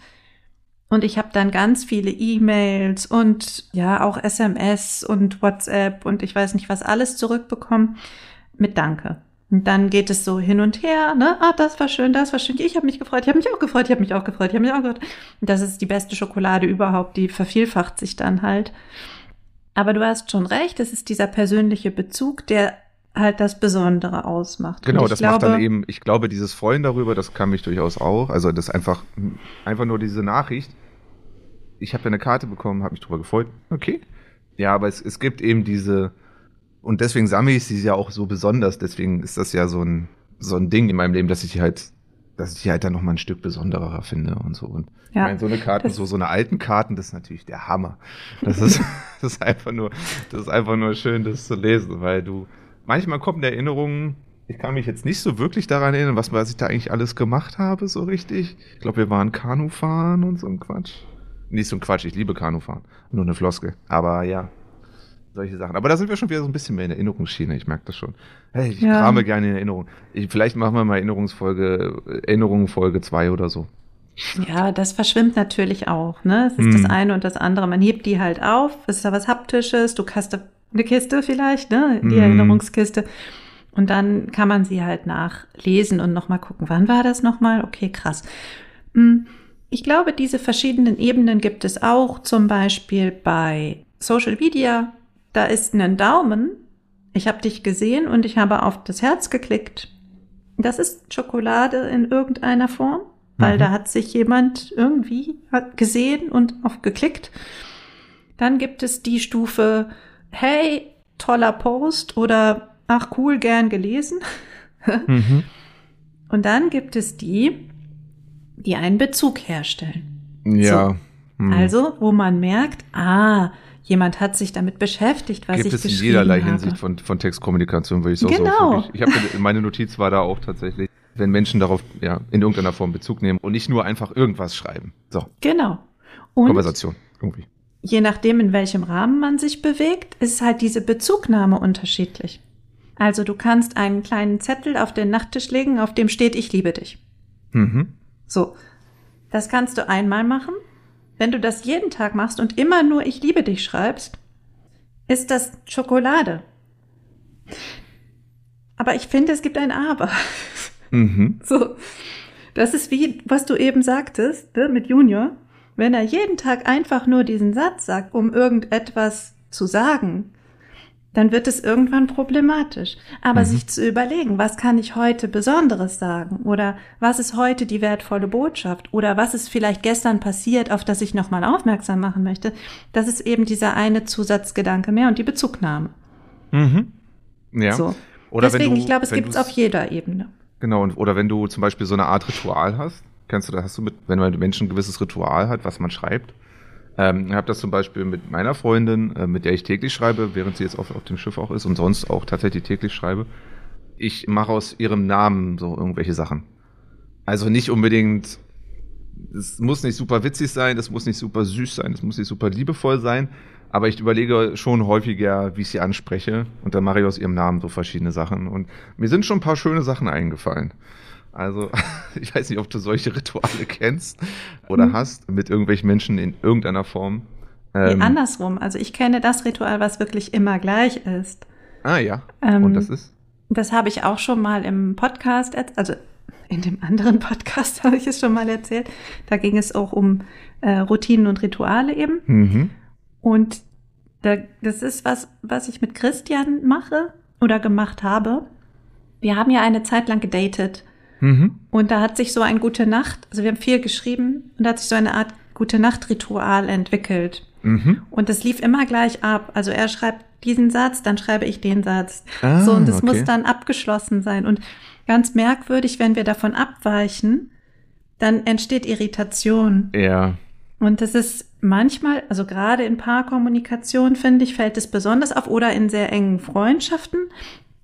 Und ich habe dann ganz viele E-Mails und ja auch SMS und WhatsApp und ich weiß nicht was alles zurückbekommen mit Danke. Und dann geht es so hin und her, ne? Ah, das war schön, das war schön. Ich habe mich gefreut, ich habe mich auch gefreut, ich habe mich auch gefreut, ich habe mich auch gefreut. Und das ist die beste Schokolade überhaupt, die vervielfacht sich dann halt. Aber du hast schon recht, es ist dieser persönliche Bezug, der halt das Besondere ausmacht. Genau, das glaube, macht dann eben, ich glaube, dieses Freuen darüber, das kann mich durchaus auch. Also das einfach, einfach nur diese Nachricht. Ich habe eine Karte bekommen, habe mich darüber gefreut. Okay. Ja, aber es, es gibt eben diese, und deswegen sammle ich sie ja auch so besonders. Deswegen ist das ja so ein, so ein Ding in meinem Leben, dass ich die halt, dass ich die halt dann nochmal ein Stück besonderer finde und so. Und ich Ja, meine, so eine Karten, so, so eine alten Karten, das ist natürlich der Hammer. Das ist, das ist einfach nur, das ist einfach nur schön, das zu lesen, weil du, manchmal kommen Erinnerungen, ich kann mich jetzt nicht so wirklich daran erinnern, was, was ich da eigentlich alles gemacht habe, so richtig. Ich glaube, wir waren Kanufahren und so ein Quatsch. Nicht so ein Quatsch, ich liebe Kanufahren. Nur eine Floskel. Aber ja. Solche Sachen. Aber da sind wir schon wieder so ein bisschen mehr in Erinnerungsschiene, ich merke das schon. Hey, ich Ja. krame gerne in Erinnerung. Ich, vielleicht machen wir mal Erinnerungsfolge, Erinnerung Folge 2 oder so. Ja, das verschwimmt natürlich auch. Ne? Es ist Hm. das eine und das andere. Man hebt die halt auf. Es ist da was Haptisches. Du hast eine Kiste vielleicht, ne? Die Hm. Erinnerungskiste. Und dann kann man sie halt nachlesen und nochmal gucken. Wann war das nochmal? Okay, krass. Hm, Ich glaube, diese verschiedenen Ebenen gibt es auch zum Beispiel bei Social Media. Da ist ein Daumen. Ich habe dich gesehen und ich habe auf das Herz geklickt. Das ist Schokolade in irgendeiner Form, weil Mhm. da hat sich jemand irgendwie gesehen und auf geklickt. Dann gibt es die Stufe, hey, toller Post oder ach cool, gern gelesen. Mhm. Und dann gibt es die, die einen Bezug herstellen. Ja. Hm. Also, wo man merkt, ah, jemand hat sich damit beschäftigt, was Gibt ich es in geschrieben jederlei habe. Hinsicht von, von Textkommunikation, würde ich so Genau. so. mich- Ich habe meine Notiz war da auch tatsächlich, wenn Menschen darauf ja in irgendeiner Form Bezug nehmen und nicht nur einfach irgendwas schreiben. So, Genau. Und Konversation irgendwie. je nachdem, in welchem Rahmen man sich bewegt, ist halt diese Bezugnahme unterschiedlich. Also du kannst einen kleinen Zettel auf den Nachttisch legen, auf dem steht, ich liebe dich. Mhm. So. Das kannst du einmal machen. Wenn du das jeden Tag machst und immer nur ich liebe dich schreibst, ist das Schokolade. Aber ich finde, es gibt ein Aber. Mhm. So. Das ist wie, was du eben sagtest, ne, mit Junior. Wenn er jeden Tag einfach nur diesen Satz sagt, um irgendetwas zu sagen, dann wird es irgendwann problematisch. Aber Mhm. sich zu überlegen, was kann ich heute Besonderes sagen? Oder was ist heute die wertvolle Botschaft? Oder was ist vielleicht gestern passiert, auf das ich nochmal aufmerksam machen möchte? Das ist eben dieser eine Zusatzgedanke mehr und die Bezugnahme. Mhm. Ja. So. Oder Deswegen, du, ich glaube, es gibt es auf jeder Ebene. Genau, und, oder wenn du zum Beispiel so eine Art Ritual hast, kennst du das, hast du mit, wenn ein Mensch ein gewisses Ritual hat, was man schreibt. Ähm, ich habe das zum Beispiel mit meiner Freundin, äh, mit der ich täglich schreibe, während sie jetzt auf, auf dem Schiff auch ist und sonst auch tatsächlich täglich schreibe. Ich mache aus ihrem Namen so irgendwelche Sachen. Also nicht unbedingt, es muss nicht super witzig sein, es muss nicht super süß sein, es muss nicht super liebevoll sein, aber ich überlege schon häufiger, wie ich sie anspreche und dann mache ich aus ihrem Namen so verschiedene Sachen und mir sind schon ein paar schöne Sachen eingefallen. Also, ich weiß nicht, ob du solche Rituale kennst oder Mhm. hast mit irgendwelchen Menschen in irgendeiner Form. Nee, Ähm, andersrum. Also ich kenne das Ritual, was wirklich immer gleich ist. ah ja. Ähm, und das ist? Das habe ich auch schon mal im Podcast, also in dem anderen Podcast habe ich es schon mal erzählt. Da ging es auch um äh, Routinen und Rituale eben. Mhm. Und da, das ist was, was ich mit Christian mache oder gemacht habe. Wir haben ja eine Zeit lang gedatet Mhm. und da hat sich so ein Gute Nacht, also wir haben viel geschrieben und da hat sich so eine Art Gute Nacht Ritual entwickelt. Mhm. Und das lief immer gleich ab. Also er schreibt diesen Satz, dann schreibe ich den Satz. Ah, so, und das okay. muss dann abgeschlossen sein. Und ganz merkwürdig, wenn wir davon abweichen, dann entsteht Irritation. Ja. Und das ist manchmal, also gerade in Paarkommunikation, finde ich, fällt es besonders auf oder in sehr engen Freundschaften.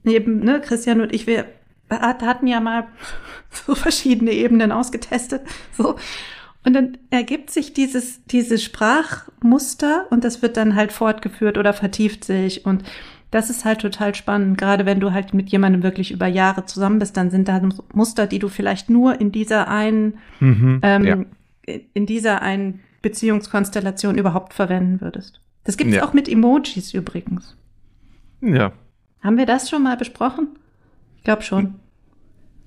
Neben, ne, Christian und ich, wir hatten ja mal so verschiedene Ebenen ausgetestet. So. Und dann ergibt sich dieses, dieses Sprachmuster und das wird dann halt fortgeführt oder vertieft sich. Und das ist halt total spannend. Gerade wenn du halt mit jemandem wirklich über Jahre zusammen bist, dann sind da Muster, die du vielleicht nur in dieser einen Mhm. ähm, ja. in dieser einen Beziehungskonstellation überhaupt verwenden würdest. Das gibt es Ja. auch mit Emojis übrigens. ja. Haben wir das schon mal besprochen? Ich glaube schon.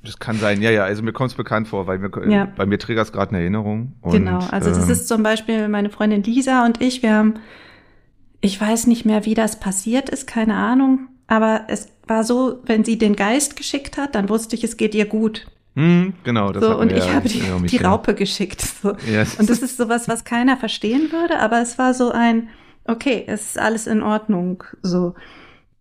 Das kann sein, ja, ja. Also mir kommt es bekannt vor, weil mir, Ja. bei mir triggert es gerade eine Erinnerung. Und, genau. Also das ähm, ist zum Beispiel meine Freundin Lisa und ich, wir haben, ich weiß nicht mehr, wie das passiert ist, keine Ahnung. Aber es war so, wenn sie den Geist geschickt hat, dann wusste ich, es geht ihr gut. Mhm, genau. Das so, und ich ja- habe die, die. Raupe geschickt. So. Ja, Und das ist sowas, was keiner verstehen würde, aber es war so ein, okay, es ist alles in Ordnung, so.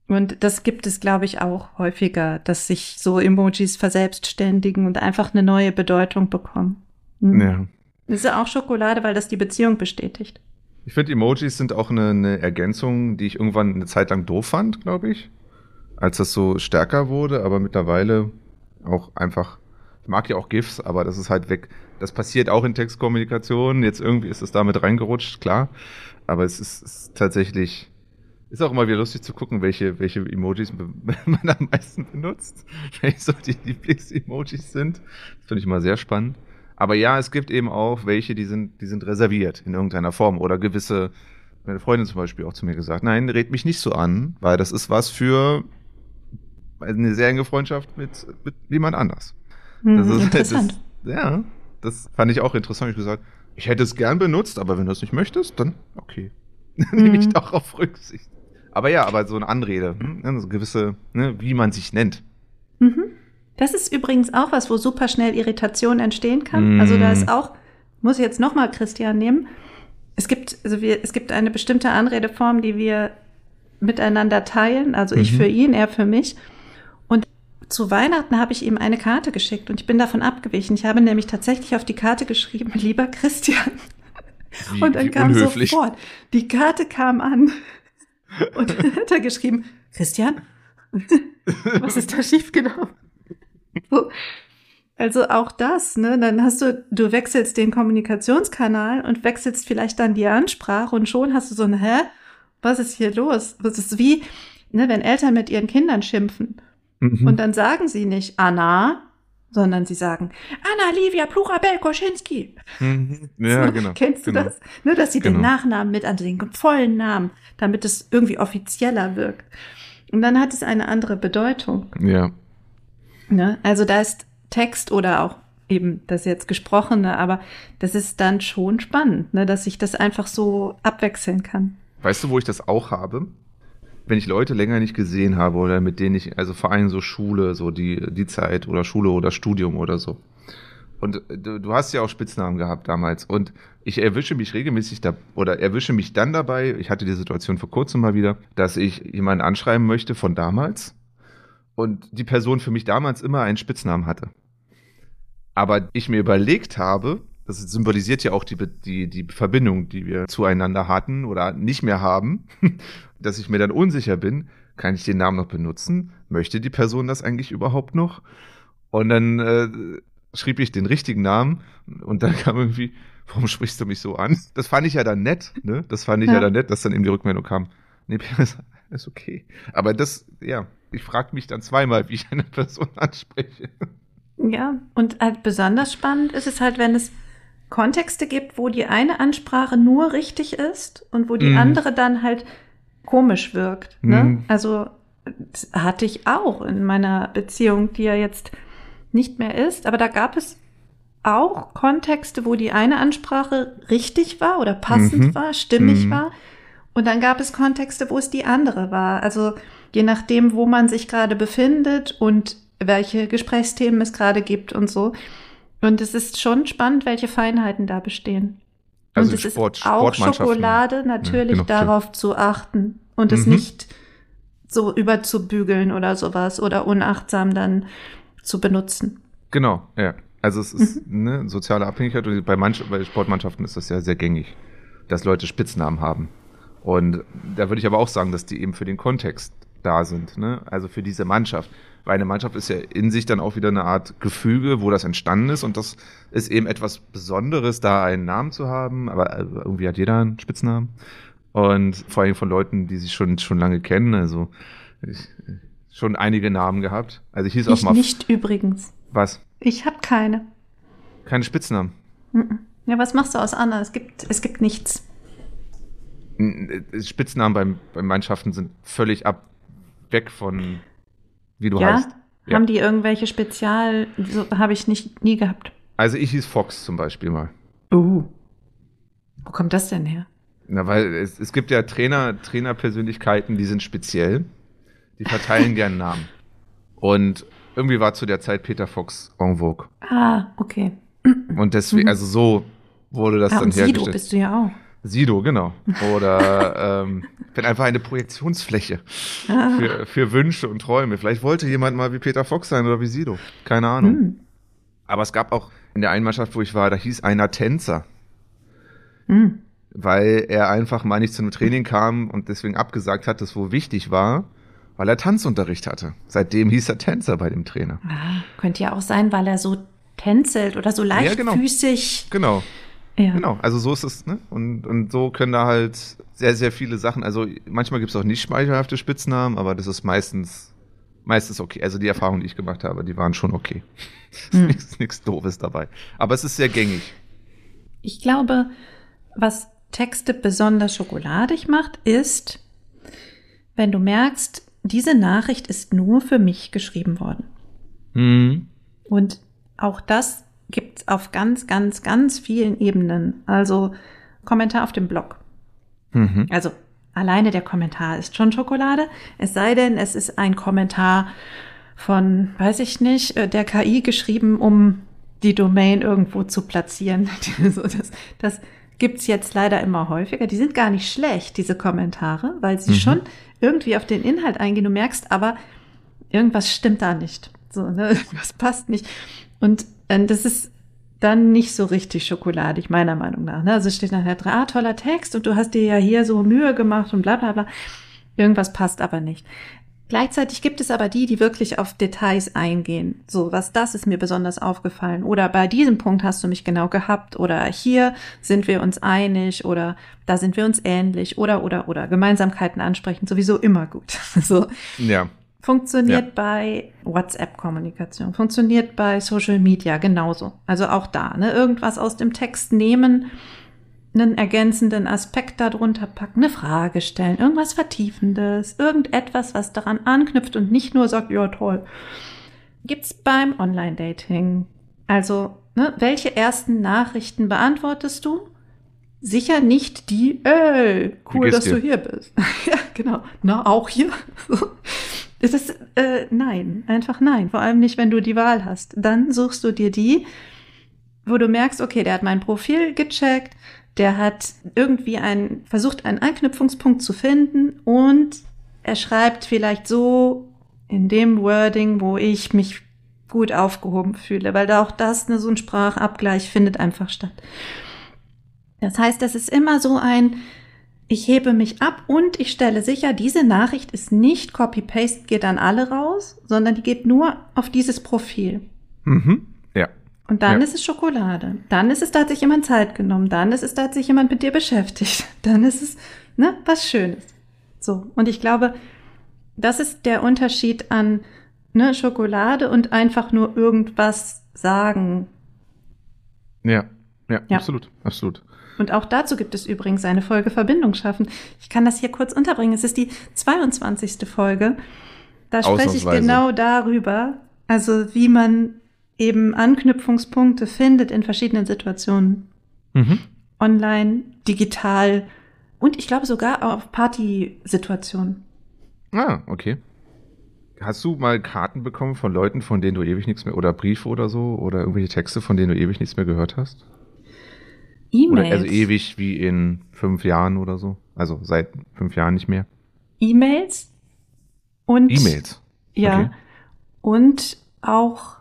Und das gibt es, glaube ich, auch häufiger, dass sich so Emojis verselbstständigen und einfach eine neue Bedeutung bekommen. Hm. ja. Das ist ja auch Schokolade, weil das die Beziehung bestätigt. Ich finde, Emojis sind auch eine, eine Ergänzung, die ich irgendwann eine Zeit lang doof fand, glaube ich. Als das so stärker wurde, aber mittlerweile auch einfach. Ich mag ja auch GIFs, aber das ist halt weg. Das passiert auch in Textkommunikation. Jetzt irgendwie ist es damit reingerutscht, klar. Aber es ist, ist tatsächlich Ist auch immer wieder lustig zu gucken, welche, welche Emojis man am meisten benutzt. Welche so die Lieblings-Emojis sind. Das finde ich immer sehr spannend. Aber ja, es gibt eben auch welche, die sind, die sind reserviert in irgendeiner Form. Oder gewisse, meine Freundin zum Beispiel auch zu mir gesagt, nein, red mich nicht so an, weil das ist was für eine sehr enge Freundschaft mit, mit jemand anders. Hm, Das ist, interessant. Das, ja, das fand ich auch interessant. Ich gesagt, ich hätte es gern benutzt, aber wenn du es nicht möchtest, dann okay. Dann nehme ich Mhm. darauf Rücksicht. Aber ja, aber so eine Anrede, hm, ne, so gewisse, ne, wie man sich nennt. Mhm. Das ist übrigens auch was, wo super schnell Irritation entstehen kann. Mm. Also da ist auch, muss ich jetzt nochmal Christian nehmen. Es gibt, also wir, es gibt eine bestimmte Anredeform, die wir miteinander teilen. Also ich Mhm. für ihn, er für mich. Und zu Weihnachten habe ich ihm eine Karte geschickt und ich bin davon abgewichen. Ich habe nämlich tatsächlich auf die Karte geschrieben, lieber Christian. Wie, und dann kam unhöflich. sofort, die Karte kam an und dann hat er geschrieben, Christian, was ist da schiefgelaufen? So. Also auch das, ne? Dann hast du, du wechselst den Kommunikationskanal und wechselst vielleicht dann die Ansprache und schon hast du so ein, hä? Was ist hier los? Das ist wie, ne, wenn Eltern mit ihren Kindern schimpfen Mhm. und dann sagen sie nicht Anna, sondern sie sagen Anna Livia Plurabel Koschinski. Mhm. Ja, genau. Kennst du genau. das? Nur, dass sie den Genau. Nachnamen mit, also den vollen Namen, damit es irgendwie offizieller wirkt. Und dann hat es eine andere Bedeutung. Ja. Ne? Also da ist Text oder auch eben das jetzt Gesprochene, aber das ist dann schon spannend, ne? dass ich das einfach so abwechseln kann. Weißt du, wo ich das auch habe? Wenn ich Leute länger nicht gesehen habe oder mit denen ich, also vor allem so Schule, so die, die Zeit oder Schule oder Studium oder so. Und du, du hast ja auch Spitznamen gehabt damals. Und ich erwische mich regelmäßig da, oder erwische mich dann dabei, ich hatte die Situation vor kurzem mal wieder, dass ich jemanden anschreiben möchte von damals und die Person für mich damals immer einen Spitznamen hatte. Aber ich mir überlegt habe, das symbolisiert ja auch die, die, die Verbindung, die wir zueinander hatten oder nicht mehr haben, dass ich mir dann unsicher bin, kann ich den Namen noch benutzen? Möchte die Person das eigentlich überhaupt noch? Und dann äh, schrieb ich den richtigen Namen und dann kam irgendwie, warum sprichst du mich so an? Das fand ich ja dann nett, ne? Das fand ich ja, Ja. dann nett, dass dann eben die Rückmeldung kam. Nee, ist okay. Aber das, ja, ich frage mich dann zweimal, wie ich eine Person anspreche. Ja, und halt besonders spannend ist es halt, wenn es Kontexte gibt, wo die eine Ansprache nur richtig ist und wo die Mhm. andere dann halt komisch wirkt. Ne? Mhm. Also hatte ich auch in meiner Beziehung, die ja jetzt nicht mehr ist, aber da gab es auch Kontexte, wo die eine Ansprache richtig war oder passend Mhm. war, stimmig Mhm. war. Und dann gab es Kontexte, wo es die andere war. Also je nachdem, wo man sich gerade befindet und welche Gesprächsthemen es gerade gibt und so. Und es ist schon spannend, welche Feinheiten da bestehen. Also und es Sport- ist auch. Schokolade natürlich genau, stimmt. darauf zu achten und es Mhm. nicht so überzubügeln oder sowas oder unachtsam dann zu benutzen. Genau, ja. Also es ist eine soziale Abhängigkeit und bei, manch, bei Sportmannschaften ist das ja sehr gängig, dass Leute Spitznamen haben. Und da würde ich aber auch sagen, dass die eben für den Kontext da sind, ne? Also für diese Mannschaft. Weil eine Mannschaft ist ja in sich dann auch wieder eine Art Gefüge, wo das entstanden ist und das ist eben etwas Besonderes, da einen Namen zu haben, aber äh, irgendwie hat jeder einen Spitznamen. Und vor allem von Leuten, die sich schon, schon lange kennen, also ich, schon einige Namen gehabt. Also ich hieß auch Ich mal nicht übrigens. was? Ich habe keine. Keine Spitznamen. Ja, was machst du aus Anna? Es gibt, es gibt nichts. Spitznamen beim, bei Mannschaften sind völlig ab weg von wie du ja? heißt. Ja. Haben die irgendwelche Spezial, so habe ich nicht nie gehabt. Also ich hieß Fox zum Beispiel mal. Uh. Wo kommt das denn her? Na, weil es, es gibt ja Trainer, Trainerpersönlichkeiten, die sind speziell. Die verteilen gern Namen. Und irgendwie war zu der Zeit Peter Fox en vogue. Ah, okay. Und deswegen, also so wurde das ah, dann und Sido hergestellt. bist du ja auch. Sido, genau. Oder ähm, bin einfach eine Projektionsfläche für, für Wünsche und Träume. Vielleicht wollte jemand mal wie Peter Fox sein oder wie Sido. Keine Ahnung. Hm. Aber es gab auch in der einen Mannschaft, wo ich war, da hieß einer Tänzer, Hm. weil er einfach mal nicht zu einem Training kam und deswegen abgesagt hat, das wo wichtig war, weil er Tanzunterricht hatte. Seitdem hieß er Tänzer bei dem Trainer. Ah, könnte ja auch sein, weil er so tänzelt oder so Ja, genau. leichtfüßig. Genau. Ja. Genau, also so ist es, ne? Und, und so können da halt sehr, sehr viele Sachen, also manchmal gibt es auch nicht schmeichelhafte Spitznamen, aber das ist meistens, meistens okay. Also die Erfahrungen, die ich gemacht habe, die waren schon okay. Hm. nichts, nichts Doofes dabei. Aber es ist sehr gängig. Ich glaube, was Texte besonders schokoladig macht, ist, wenn du merkst, diese Nachricht ist nur für mich geschrieben worden. Mhm. Und auch das gibt es auf ganz, ganz, ganz vielen Ebenen. Also Kommentar auf dem Blog. Mhm. Also alleine der Kommentar ist schon Schokolade. Es sei denn, es ist ein Kommentar von, weiß ich nicht, äh, der KI geschrieben, um die Domain irgendwo zu platzieren. das das gibt es jetzt leider immer häufiger. Die sind gar nicht schlecht, diese Kommentare, weil sie Mhm. schon irgendwie auf den Inhalt eingehen. Du merkst aber, irgendwas stimmt da nicht. So, ne? Irgendwas passt nicht. Und das ist dann nicht so richtig schokoladig, meiner Meinung nach. Ne? Also es steht nachher dran, ah, toller Text und du hast dir ja hier so Mühe gemacht und bla bla bla. Irgendwas passt aber nicht. Gleichzeitig gibt es aber die, die wirklich auf Details eingehen. So, was das ist mir besonders aufgefallen. Oder bei diesem Punkt hast du mich genau gehabt. Oder hier sind wir uns einig. Oder da sind wir uns ähnlich. Oder, oder, oder. Gemeinsamkeiten ansprechen. Sowieso immer gut. So. Ja. Funktioniert Ja. bei WhatsApp-Kommunikation, funktioniert bei Social Media genauso. Also auch da, ne? Irgendwas aus dem Text nehmen, einen ergänzenden Aspekt darunter packen, eine Frage stellen, irgendwas Vertiefendes, irgendetwas, was daran anknüpft und nicht nur sagt, ja toll. Gibt's beim Online-Dating. Also, ne, welche ersten Nachrichten beantwortest du? Sicher nicht die, ey, cool, dass du dir? hier bist. ja, genau. Na, auch hier. Es ist, äh, nein, einfach nein. Vor allem nicht, wenn du die Wahl hast. Dann suchst du dir die, wo du merkst, okay, der hat mein Profil gecheckt, der hat irgendwie einen, versucht, einen Anknüpfungspunkt zu finden und er schreibt vielleicht so in dem Wording, wo ich mich gut aufgehoben fühle, weil da auch das, ne, so ein Sprachabgleich findet einfach statt. Das heißt, das ist immer so ein, ich hebe mich ab und ich stelle sicher, diese Nachricht ist nicht Copy-Paste, geht an alle raus, sondern die geht nur auf dieses Profil. Mhm. Ja. Und dann Ja. ist es Schokolade. Dann ist es, da hat sich jemand Zeit genommen. Dann ist es, da hat sich jemand mit dir beschäftigt. Dann ist es, ne, was Schönes. So. Und ich glaube, das ist der Unterschied an, ne, Schokolade und einfach nur irgendwas sagen. Ja. Ja, Ja. absolut. Absolut. Und auch dazu gibt es übrigens eine Folge Verbindung schaffen. Ich kann das hier kurz unterbringen. Es ist die 22. Folge. Da spreche ich genau darüber, also wie man eben Anknüpfungspunkte findet in verschiedenen Situationen. Mhm. Online, digital und ich glaube sogar auf Partysituationen. Ah, okay. Hast du mal Karten bekommen von Leuten, von denen du ewig nichts mehr, oder Briefe oder so, oder irgendwelche Texte, von denen du ewig nichts mehr gehört hast? Oder E-Mails. also ewig wie in fünf Jahren oder so? Also seit fünf Jahren nicht mehr? E-Mails und E-Mails. Ja. Okay. Und auch,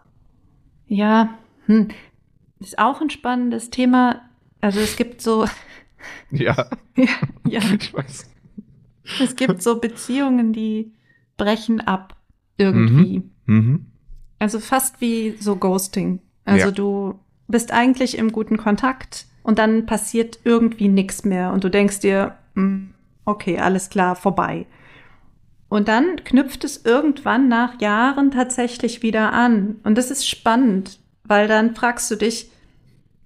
ja, hm, ist auch ein spannendes Thema. Also es gibt so, Ja, ja, ja, ich weiß. es gibt so Beziehungen, die brechen ab irgendwie. Mhm. Also fast wie so Ghosting. Also Ja. du bist eigentlich im guten Kontakt und dann passiert irgendwie nichts mehr und du denkst dir, hm, okay, alles klar, vorbei. Und dann knüpft es irgendwann nach Jahren tatsächlich wieder an. Und das ist spannend, weil dann fragst du dich,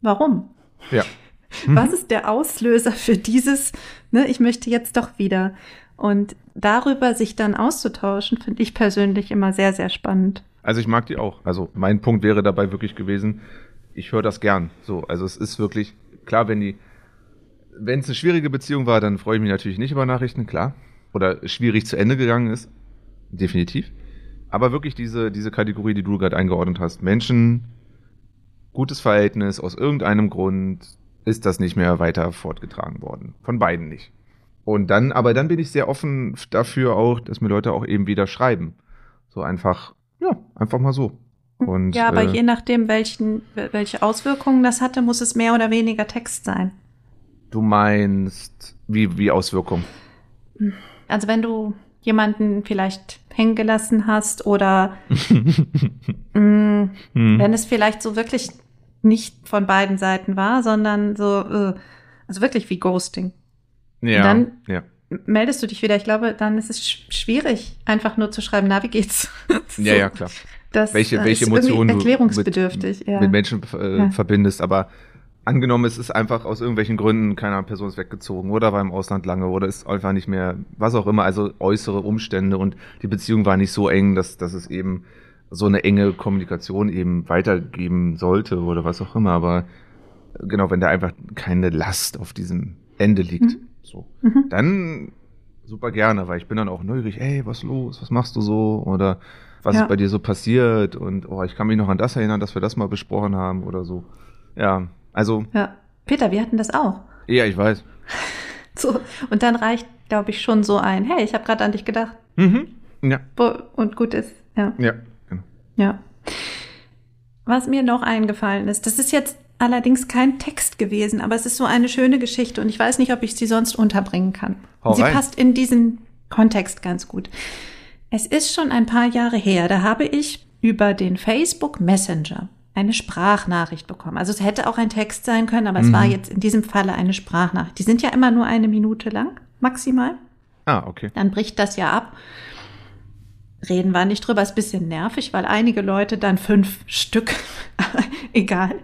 warum? Ja. Was ist der Auslöser für dieses, ne, ich möchte jetzt doch wieder. Und darüber sich dann auszutauschen, finde ich persönlich immer sehr, sehr spannend. Also ich mag die auch. Also mein Punkt wäre dabei wirklich gewesen, ich höre das gern. So, also es ist wirklich klar, wenn die, wenn es eine schwierige Beziehung war, dann freue ich mich natürlich nicht über Nachrichten, klar. Oder schwierig zu Ende gegangen ist, definitiv. Aber wirklich diese, diese Kategorie, die du gerade eingeordnet hast, Menschen, gutes Verhältnis, aus irgendeinem Grund ist das nicht mehr weiter fortgetragen worden. Von beiden nicht. Und dann, aber dann bin ich sehr offen dafür auch, dass mir Leute auch eben wieder schreiben. So einfach, ja, einfach mal so. Und, ja, aber äh, je nachdem, welchen, welche Auswirkungen das hatte, muss es mehr oder weniger Text sein. Du meinst, wie, wie Auswirkungen? Also wenn du jemanden vielleicht hängen gelassen hast oder mh, Hm. wenn es vielleicht so wirklich nicht von beiden Seiten war, sondern so, äh, also wirklich wie Ghosting. Ja, dann- ja. Meldest du dich wieder? Ich glaube, dann ist es sch- schwierig, einfach nur zu schreiben, na, wie geht's? So, Ja, ja, klar. Das welche, äh, welche Emotionen du erklärungsbedürftig. mit, ja. mit Menschen äh, Ja. verbindest. Aber angenommen, es ist einfach aus irgendwelchen Gründen, keine Ahnung, Person ist weggezogen oder war im Ausland lange oder ist einfach nicht mehr, was auch immer, also äußere Umstände und die Beziehung war nicht so eng, dass, dass es eben so eine enge Kommunikation eben weitergeben sollte oder was auch immer. Aber genau, wenn da einfach keine Last auf diesem Ende liegt, Mhm. so, Mhm. dann super gerne, weil ich bin dann auch neugierig, ey, was los, was machst du so oder was Ja. ist bei dir so passiert und oh, ich kann mich noch an das erinnern, dass wir das mal besprochen haben oder so. Ja, also, Ja. Peter, wir hatten das auch. ja, ich weiß. So. Und dann reicht, glaube ich, schon so ein, hey, ich habe gerade an dich gedacht. Mhm. Ja, Und gut ist. Ja. ja, genau. Ja. Was mir noch eingefallen ist, das ist jetzt allerdings kein Text gewesen, aber es ist so eine schöne Geschichte und ich weiß nicht, ob ich sie sonst unterbringen kann. Hau sie rein. passt in diesen Kontext ganz gut. Es ist schon ein paar Jahre her, da habe ich über den Facebook Messenger eine Sprachnachricht bekommen. Also es hätte auch ein Text sein können, aber es Mhm. war jetzt in diesem Falle eine Sprachnachricht. Die sind ja immer nur eine Minute lang, maximal. Ah, okay. Dann bricht das ja ab. Reden wir nicht drüber, ist ein bisschen nervig, weil einige Leute dann fünf Stück, egal.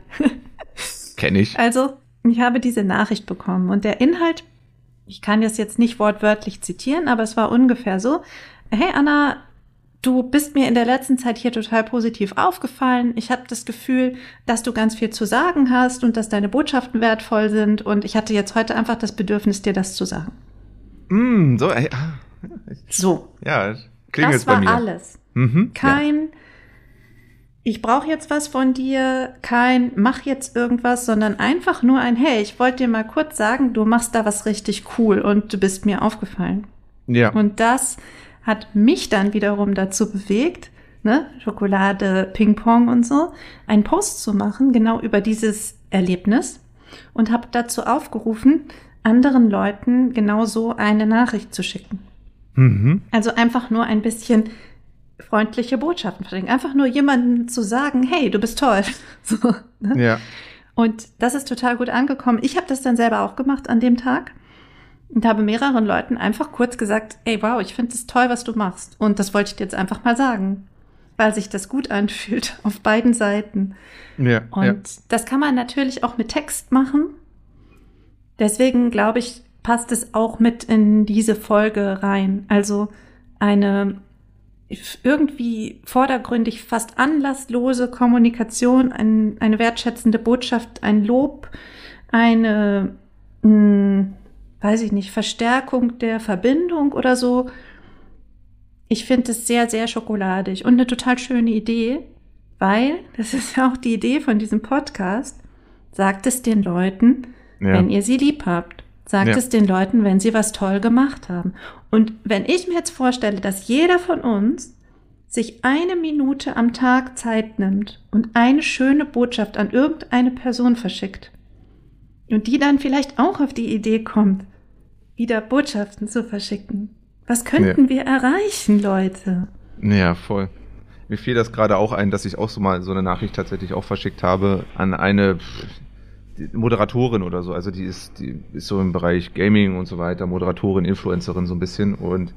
Kenne ich. Also, ich habe diese Nachricht bekommen und der Inhalt, ich kann das jetzt nicht wortwörtlich zitieren, aber es war ungefähr so, hey Anna, du bist mir in der letzten Zeit hier total positiv aufgefallen. Ich habe das Gefühl, dass du ganz viel zu sagen hast und dass deine Botschaften wertvoll sind und ich hatte jetzt heute einfach das Bedürfnis, dir das zu sagen. Mm, so, ey, ah, So, ja, klingt das jetzt bei war mir. alles. Mhm, Kein, ich brauche jetzt was von dir, kein, mach jetzt irgendwas, sondern einfach nur ein, hey, ich wollte dir mal kurz sagen, du machst da was richtig cool und du bist mir aufgefallen. ja. ja. Und das hat mich dann wiederum dazu bewegt, ne, Schokolade, Ping-Pong und so, einen Post zu machen, genau über dieses Erlebnis und habe dazu aufgerufen, anderen Leuten genauso eine Nachricht zu schicken. Mhm. Also einfach nur ein bisschen freundliche Botschaften verschicken. Einfach nur jemandem zu sagen, hey, du bist toll. So, ne? Ja. Und das ist total gut angekommen. Ich habe das dann selber auch gemacht an dem Tag und habe mehreren Leuten einfach kurz gesagt, ey, wow, ich finde es toll, was du machst. Und das wollte ich dir jetzt einfach mal sagen, weil sich das gut anfühlt auf beiden Seiten. Ja. Und ja. das kann man natürlich auch mit Text machen. Deswegen glaube ich, passt es auch mit in diese Folge rein. Also eine irgendwie vordergründig fast anlasslose Kommunikation, ein, eine wertschätzende Botschaft, ein Lob, eine, mh, weiß ich nicht, Verstärkung der Verbindung oder so. Ich finde es sehr, sehr schokoladig und eine total schöne Idee, weil, das ist ja auch die Idee von diesem Podcast, sagt es den Leuten, ja. wenn ihr sie lieb habt. Sagt Ja. es den Leuten, wenn sie was toll gemacht haben. Und wenn ich mir jetzt vorstelle, dass jeder von uns sich eine Minute am Tag Zeit nimmt und eine schöne Botschaft an irgendeine Person verschickt und die dann vielleicht auch auf die Idee kommt, wieder Botschaften zu verschicken. Was könnten wir erreichen, Leute? Ja, voll. Mir fiel das gerade auch ein, dass ich auch so mal so eine Nachricht tatsächlich auch verschickt habe an eine Moderatorin oder so. Also die ist, die ist so im Bereich Gaming und so weiter, Moderatorin, Influencerin so ein bisschen. Und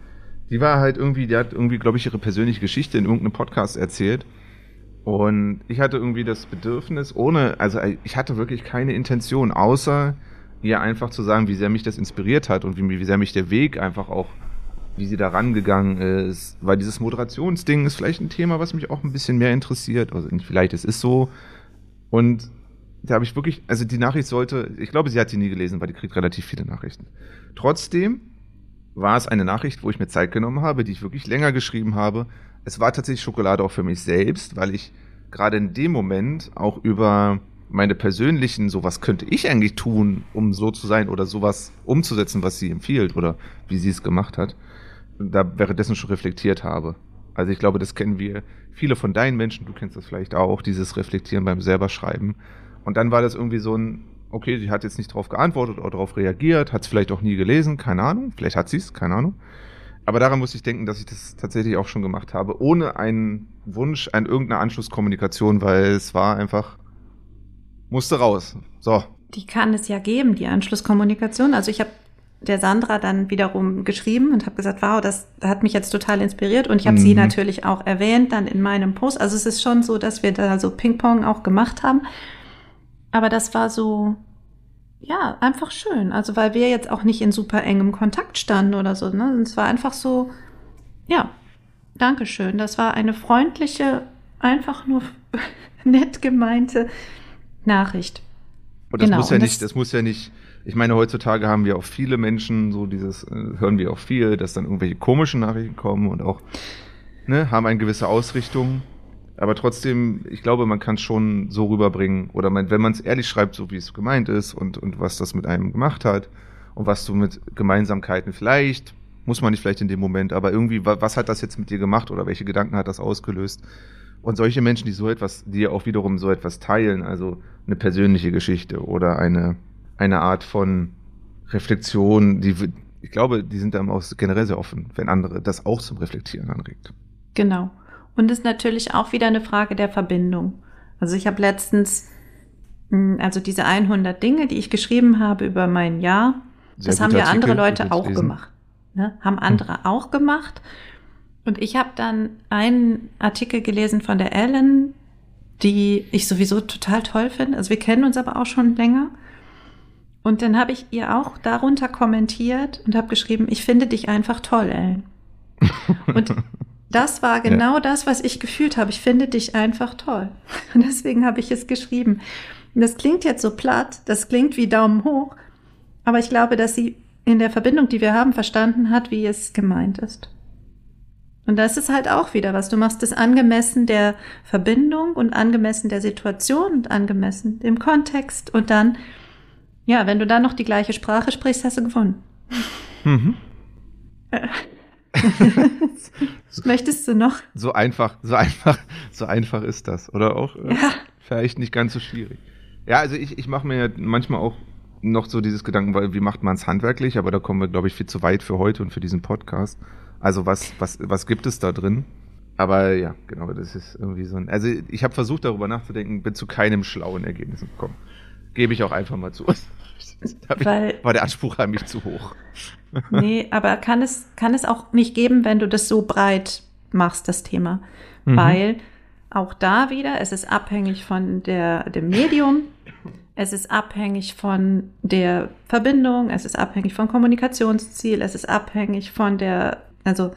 die war halt irgendwie, die hat irgendwie, glaube ich, ihre persönliche Geschichte in irgendeinem Podcast erzählt. Und ich hatte irgendwie das Bedürfnis, ohne, also ich hatte wirklich keine Intention, außer ihr einfach zu sagen, wie sehr mich das inspiriert hat und wie, wie sehr mich der Weg einfach auch wie sie da rangegangen ist, weil dieses Moderationsding ist vielleicht ein Thema, was mich auch ein bisschen mehr interessiert. Also vielleicht, es ist so. Und da habe ich wirklich, also die Nachricht sollte, ich glaube, sie hat die nie gelesen, weil die kriegt relativ viele Nachrichten. Trotzdem war es eine Nachricht, wo ich mir Zeit genommen habe, die ich wirklich länger geschrieben habe. Es war tatsächlich Schokolade auch für mich selbst, weil ich gerade in dem Moment auch über meine persönlichen, so was könnte ich eigentlich tun, um so zu sein oder sowas umzusetzen, was sie empfiehlt oder wie sie es gemacht hat, da währenddessen schon reflektiert habe. Also ich glaube, das kennen wir viele von deinen Menschen, du kennst das vielleicht auch, dieses Reflektieren beim selber Schreiben. Und dann war das irgendwie so ein, okay, sie hat jetzt nicht darauf geantwortet oder darauf reagiert, hat es vielleicht auch nie gelesen, keine Ahnung, vielleicht hat sie es, keine Ahnung. Aber daran muss ich denken, dass ich das tatsächlich auch schon gemacht habe, ohne einen Wunsch an irgendeine Anschlusskommunikation, weil es war einfach, Musste raus. So. Die kann es ja geben, die Anschlusskommunikation. Also ich habe der Sandra dann wiederum geschrieben und habe gesagt, wow, das hat mich jetzt total inspiriert und ich habe Mhm. sie natürlich auch erwähnt dann in meinem Post. Also es ist schon so, dass wir da so Ping-Pong auch gemacht haben. Aber das war so, ja, einfach schön. Also weil wir jetzt auch nicht in super engem Kontakt standen oder so. Ne? Es war einfach so, ja, Dankeschön. Das war eine freundliche, einfach nur nett gemeinte Nachricht. Und das Genau, muss ja und nicht, das- das muss ja nicht, ich meine, heutzutage haben wir auch viele Menschen, so dieses, äh, hören wir auch viel, dass dann irgendwelche komischen Nachrichten kommen und auch, ne, haben eine gewisse Ausrichtung. Aber trotzdem, ich glaube, man kann es schon so rüberbringen. Oder man, wenn man es ehrlich schreibt, so wie es gemeint ist und, und was das mit einem gemacht hat und was du mit Gemeinsamkeiten vielleicht, muss man nicht vielleicht in dem Moment, aber irgendwie, wa- was hat das jetzt mit dir gemacht oder welche Gedanken hat das ausgelöst? Und solche Menschen, die so etwas, die auch wiederum so etwas teilen, also eine persönliche Geschichte oder eine, eine Art von Reflexion, die, ich glaube, die sind dann auch generell sehr offen, wenn andere das auch zum Reflektieren anregt. Genau. Und ist natürlich auch wieder eine Frage der Verbindung. Also ich habe letztens, mh, also diese 100 Dinge, die ich geschrieben habe über mein Jahr, Sehr das haben ja andere Leute auch lesen. gemacht. Ne? Haben andere auch gemacht. Und ich habe dann einen Artikel gelesen von der Ellen, die ich sowieso total toll finde. Also wir kennen uns aber auch schon länger. Und dann habe ich ihr auch darunter kommentiert und habe geschrieben, ich finde dich einfach toll, Ellen. Und das war genau das, was ich gefühlt habe. Ich finde dich einfach toll. Und deswegen habe ich es geschrieben. Und das klingt jetzt so platt, das klingt wie Daumen hoch, aber ich glaube, dass sie in der Verbindung, die wir haben, verstanden hat, wie es gemeint ist. Und das ist halt auch wieder was. Du machst es angemessen der Verbindung und angemessen der Situation und angemessen dem Kontext. Und dann, ja, wenn du dann noch die gleiche Sprache sprichst, hast du gewonnen. Mhm. Möchtest du noch? So einfach, so einfach, so einfach ist das. Oder auch äh, Ja. vielleicht nicht ganz so schwierig. Ja, also ich, ich mache mir manchmal auch noch so dieses Gedanken, weil wie macht man es handwerklich, aber da kommen wir, glaube ich, viel zu weit für heute und für diesen Podcast. Also was, was, was gibt es da drin? Aber ja, genau, das ist irgendwie so ein. Also ich habe versucht, darüber nachzudenken, bin zu keinem schlauen Ergebnis gekommen. Gebe ich auch einfach mal zu. Hab ich, Weil- war der Anspruch an mich zu hoch. Nee, aber kann es, kann es auch nicht geben, wenn du das so breit machst, das Thema. Mhm. Weil auch da wieder, es ist abhängig von der, dem Medium, es ist abhängig von der Verbindung, es ist abhängig vom Kommunikationsziel, es ist abhängig von der, also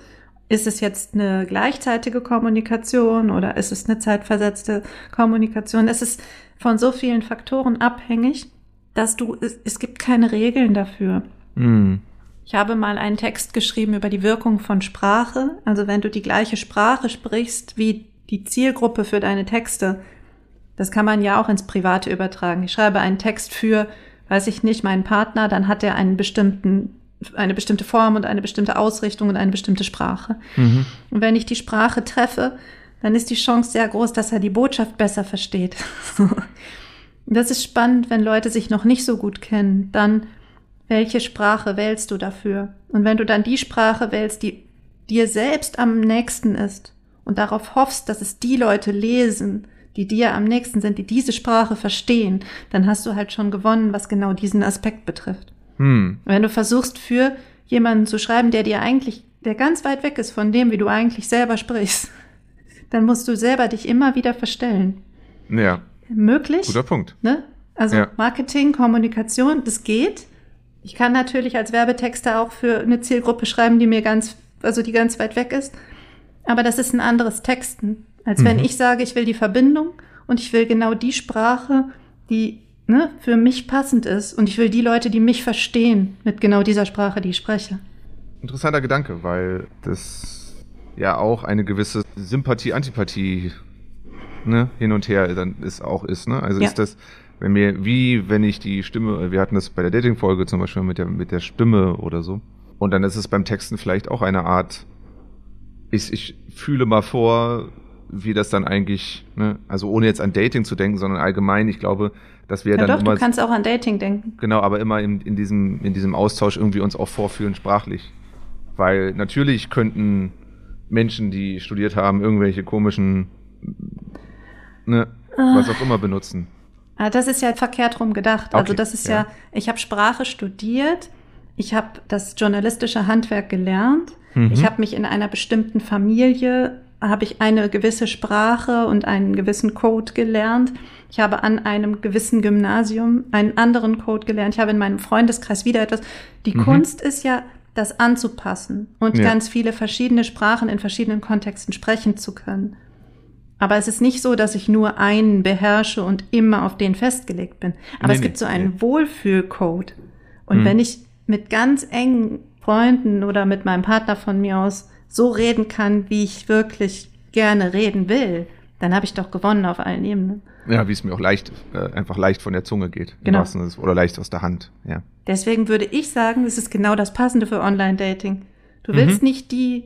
ist es jetzt eine gleichzeitige Kommunikation oder ist es eine zeitversetzte Kommunikation? Es ist von so vielen Faktoren abhängig, dass du, es, es gibt keine Regeln dafür. Mhm. Ich habe mal einen Text geschrieben über die Wirkung von Sprache. Also wenn du die gleiche Sprache sprichst wie die Zielgruppe für deine Texte, das kann man ja auch ins Private übertragen. Ich schreibe einen Text für, weiß ich nicht, meinen Partner, dann hat er einen bestimmten, eine bestimmte Form und eine bestimmte Ausrichtung und eine bestimmte Sprache. Mhm. Und wenn ich die Sprache treffe, dann ist die Chance sehr groß, dass er die Botschaft besser versteht. das ist spannend, wenn Leute sich noch nicht so gut kennen. Dann, welche Sprache wählst du dafür? Und wenn du dann die Sprache wählst, die dir selbst am nächsten ist und darauf hoffst, dass es die Leute lesen, die dir am nächsten sind, die diese Sprache verstehen, dann hast du halt schon gewonnen, was genau diesen Aspekt betrifft. Hm. Wenn du versuchst, für jemanden zu schreiben, der dir eigentlich, der ganz weit weg ist von dem, wie du eigentlich selber sprichst, dann musst du selber dich immer wieder verstellen. Ja, Möglich? guter Punkt. Ne? Also Ja. Marketing, Kommunikation, das geht. Ich kann natürlich als Werbetexter auch für eine Zielgruppe schreiben, die mir ganz, also die ganz weit weg ist. Aber das ist ein anderes Texten, als wenn Mhm. ich sage, ich will die Verbindung und ich will genau die Sprache, die ne, für mich passend ist. Und ich will die Leute, die mich verstehen, mit genau dieser Sprache, die ich spreche. Interessanter Gedanke, weil das ja auch eine gewisse Sympathie, Antipathie ne, hin und her dann ist auch ist. Ne? Also Ja. ist das, wenn mir, wie wenn ich die Stimme, wir hatten das bei der Dating-Folge zum Beispiel mit der, mit der Stimme oder so. Und dann ist es beim Texten vielleicht auch eine Art, ich, ich fühle mal vor, wie das dann eigentlich, ne, also ohne jetzt an Dating zu denken, sondern allgemein, ich glaube, dass wir Ja, dann doch, immer du kannst auch an Dating denken. Genau, aber immer in, in, diesem, in diesem Austausch irgendwie uns auch vorfühlen sprachlich. Weil natürlich könnten Menschen, die studiert haben, irgendwelche komischen, ne, was auch immer benutzen. Ah, Das ist ja verkehrt rum gedacht. Also Okay, das ist ja. ja, ich habe Sprache studiert, ich habe das journalistische Handwerk gelernt, Mhm. ich habe mich in einer bestimmten Familie, habe ich eine gewisse Sprache und einen gewissen Code gelernt. Ich habe an einem gewissen Gymnasium einen anderen Code gelernt. Ich habe in meinem Freundeskreis wieder etwas. Die Mhm. Kunst ist ja, das anzupassen und Ja. ganz viele verschiedene Sprachen in verschiedenen Kontexten sprechen zu können. Aber es ist nicht so, dass ich nur einen beherrsche und immer auf den festgelegt bin. Aber Nee, es nee, gibt so einen nee. Wohlfühlcode. Und Mhm. wenn ich mit ganz engen Freunden oder mit meinem Partner von mir aus so reden kann, wie ich wirklich gerne reden will, dann habe ich doch gewonnen auf allen Ebenen. Ja, wie es mir auch leicht, äh, einfach leicht von der Zunge geht. Genau. Oder leicht aus der Hand. Ja. Deswegen würde ich sagen, es ist genau das Passende für Online-Dating. Du willst Mhm. nicht die,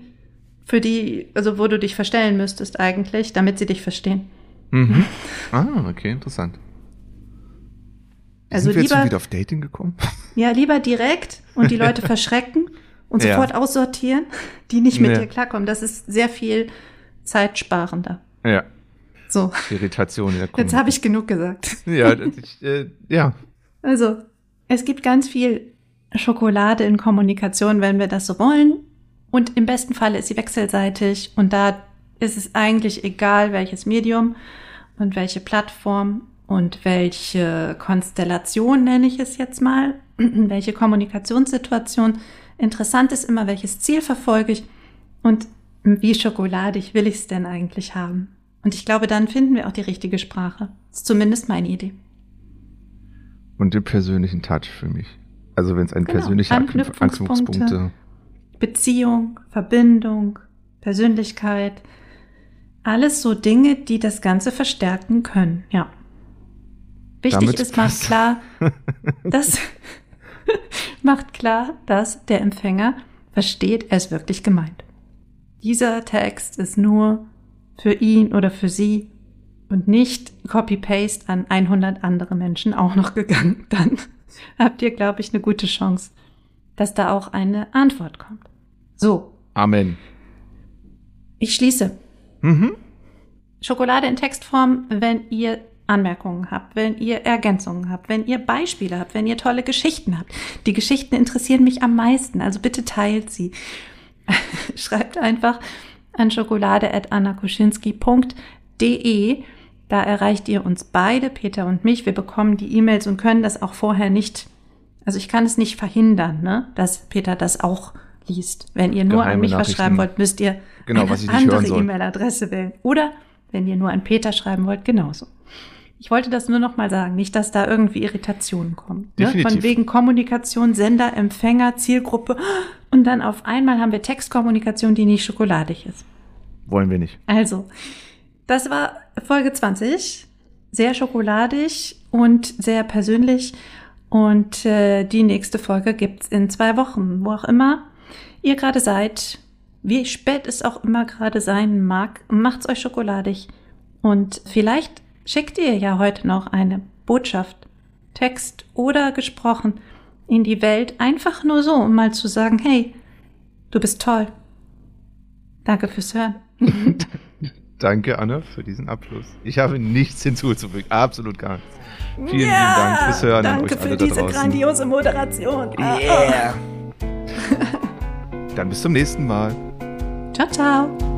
für die, also wo du dich verstellen müsstest eigentlich, damit sie dich verstehen. Mhm. ah, okay, interessant. Also Sind wir jetzt schon lieber, wieder auf Dating gekommen? ja, lieber direkt und die Leute verschrecken und Ja. sofort aussortieren, die nicht mit Ja. dir klarkommen. Das ist sehr viel zeitsparender. ja, So, Irritation der jetzt habe ich genug gesagt. Ja, ich, äh, ja. Also, es gibt ganz viel Schokolade in Kommunikation, wenn wir das so wollen. Und im besten Falle ist sie wechselseitig. Und da ist es eigentlich egal, welches Medium und welche Plattform und welche Konstellation nenne ich es jetzt mal, welche Kommunikationssituation. Interessant ist immer, welches Ziel verfolge ich und wie schokoladig will ich es denn eigentlich haben. Und ich glaube, dann finden wir auch die richtige Sprache. Das ist zumindest meine Idee. Und den persönlichen Touch für mich. Also wenn es ein Genau, persönlicher Anknüpf- Anknüpfungspunkte. Anknüpfungspunkte. Beziehung, Verbindung, Persönlichkeit. Alles so Dinge, die das Ganze verstärken können, ja. Wichtig Damit ist, passt. klar, dass, macht klar, dass der Empfänger versteht, er ist wirklich gemeint. Dieser Text ist nur für ihn oder für sie und nicht Copy-Paste an 100 andere Menschen auch noch gegangen. Dann habt ihr, glaube ich, eine gute Chance, dass da auch eine Antwort kommt. So, Amen. ich schließe. Mhm. Schokolade in Textform, wenn ihr Anmerkungen habt, wenn ihr Ergänzungen habt, wenn ihr Beispiele habt, wenn ihr tolle Geschichten habt. Die Geschichten interessieren mich am meisten, also bitte teilt sie. Schreibt einfach an schokolade.annakuschinski.de. Da erreicht ihr uns beide, Peter und mich. Wir bekommen die E-Mails und können das auch vorher nicht, also ich kann es nicht verhindern, ne, dass Peter das auch liest. Wenn ihr nur an Geheime mich was schreiben wollt, müsst ihr Genau, eine andere. E-Mail-Adresse wählen. Oder wenn ihr nur an Peter schreiben wollt, genauso. Ich wollte das nur noch mal sagen, nicht, dass da irgendwie Irritationen kommen. Ne? Von wegen Kommunikation, Sender, Empfänger, Zielgruppe. Und dann auf einmal haben wir Textkommunikation, die nicht schokoladig ist. Wollen wir nicht. Also, das war Folge 20. Sehr schokoladig und sehr persönlich. Und äh, die nächste Folge gibt's in zwei Wochen, wo auch immer ihr gerade seid. Wie spät es auch immer gerade sein mag, macht's euch schokoladig. Und vielleicht schickt ihr ja heute noch eine Botschaft, Text oder gesprochen in die Welt, einfach nur so, um mal zu sagen, hey, du bist toll. Danke fürs Hören. Danke, Anna, für diesen Abschluss. Ich habe nichts hinzuzufügen. Absolut gar nichts. Vielen lieben Dank fürs Hören an Danke euch für alle diese grandiose Moderation. Ah, Yeah. Dann bis zum nächsten Mal. Ciao, ciao.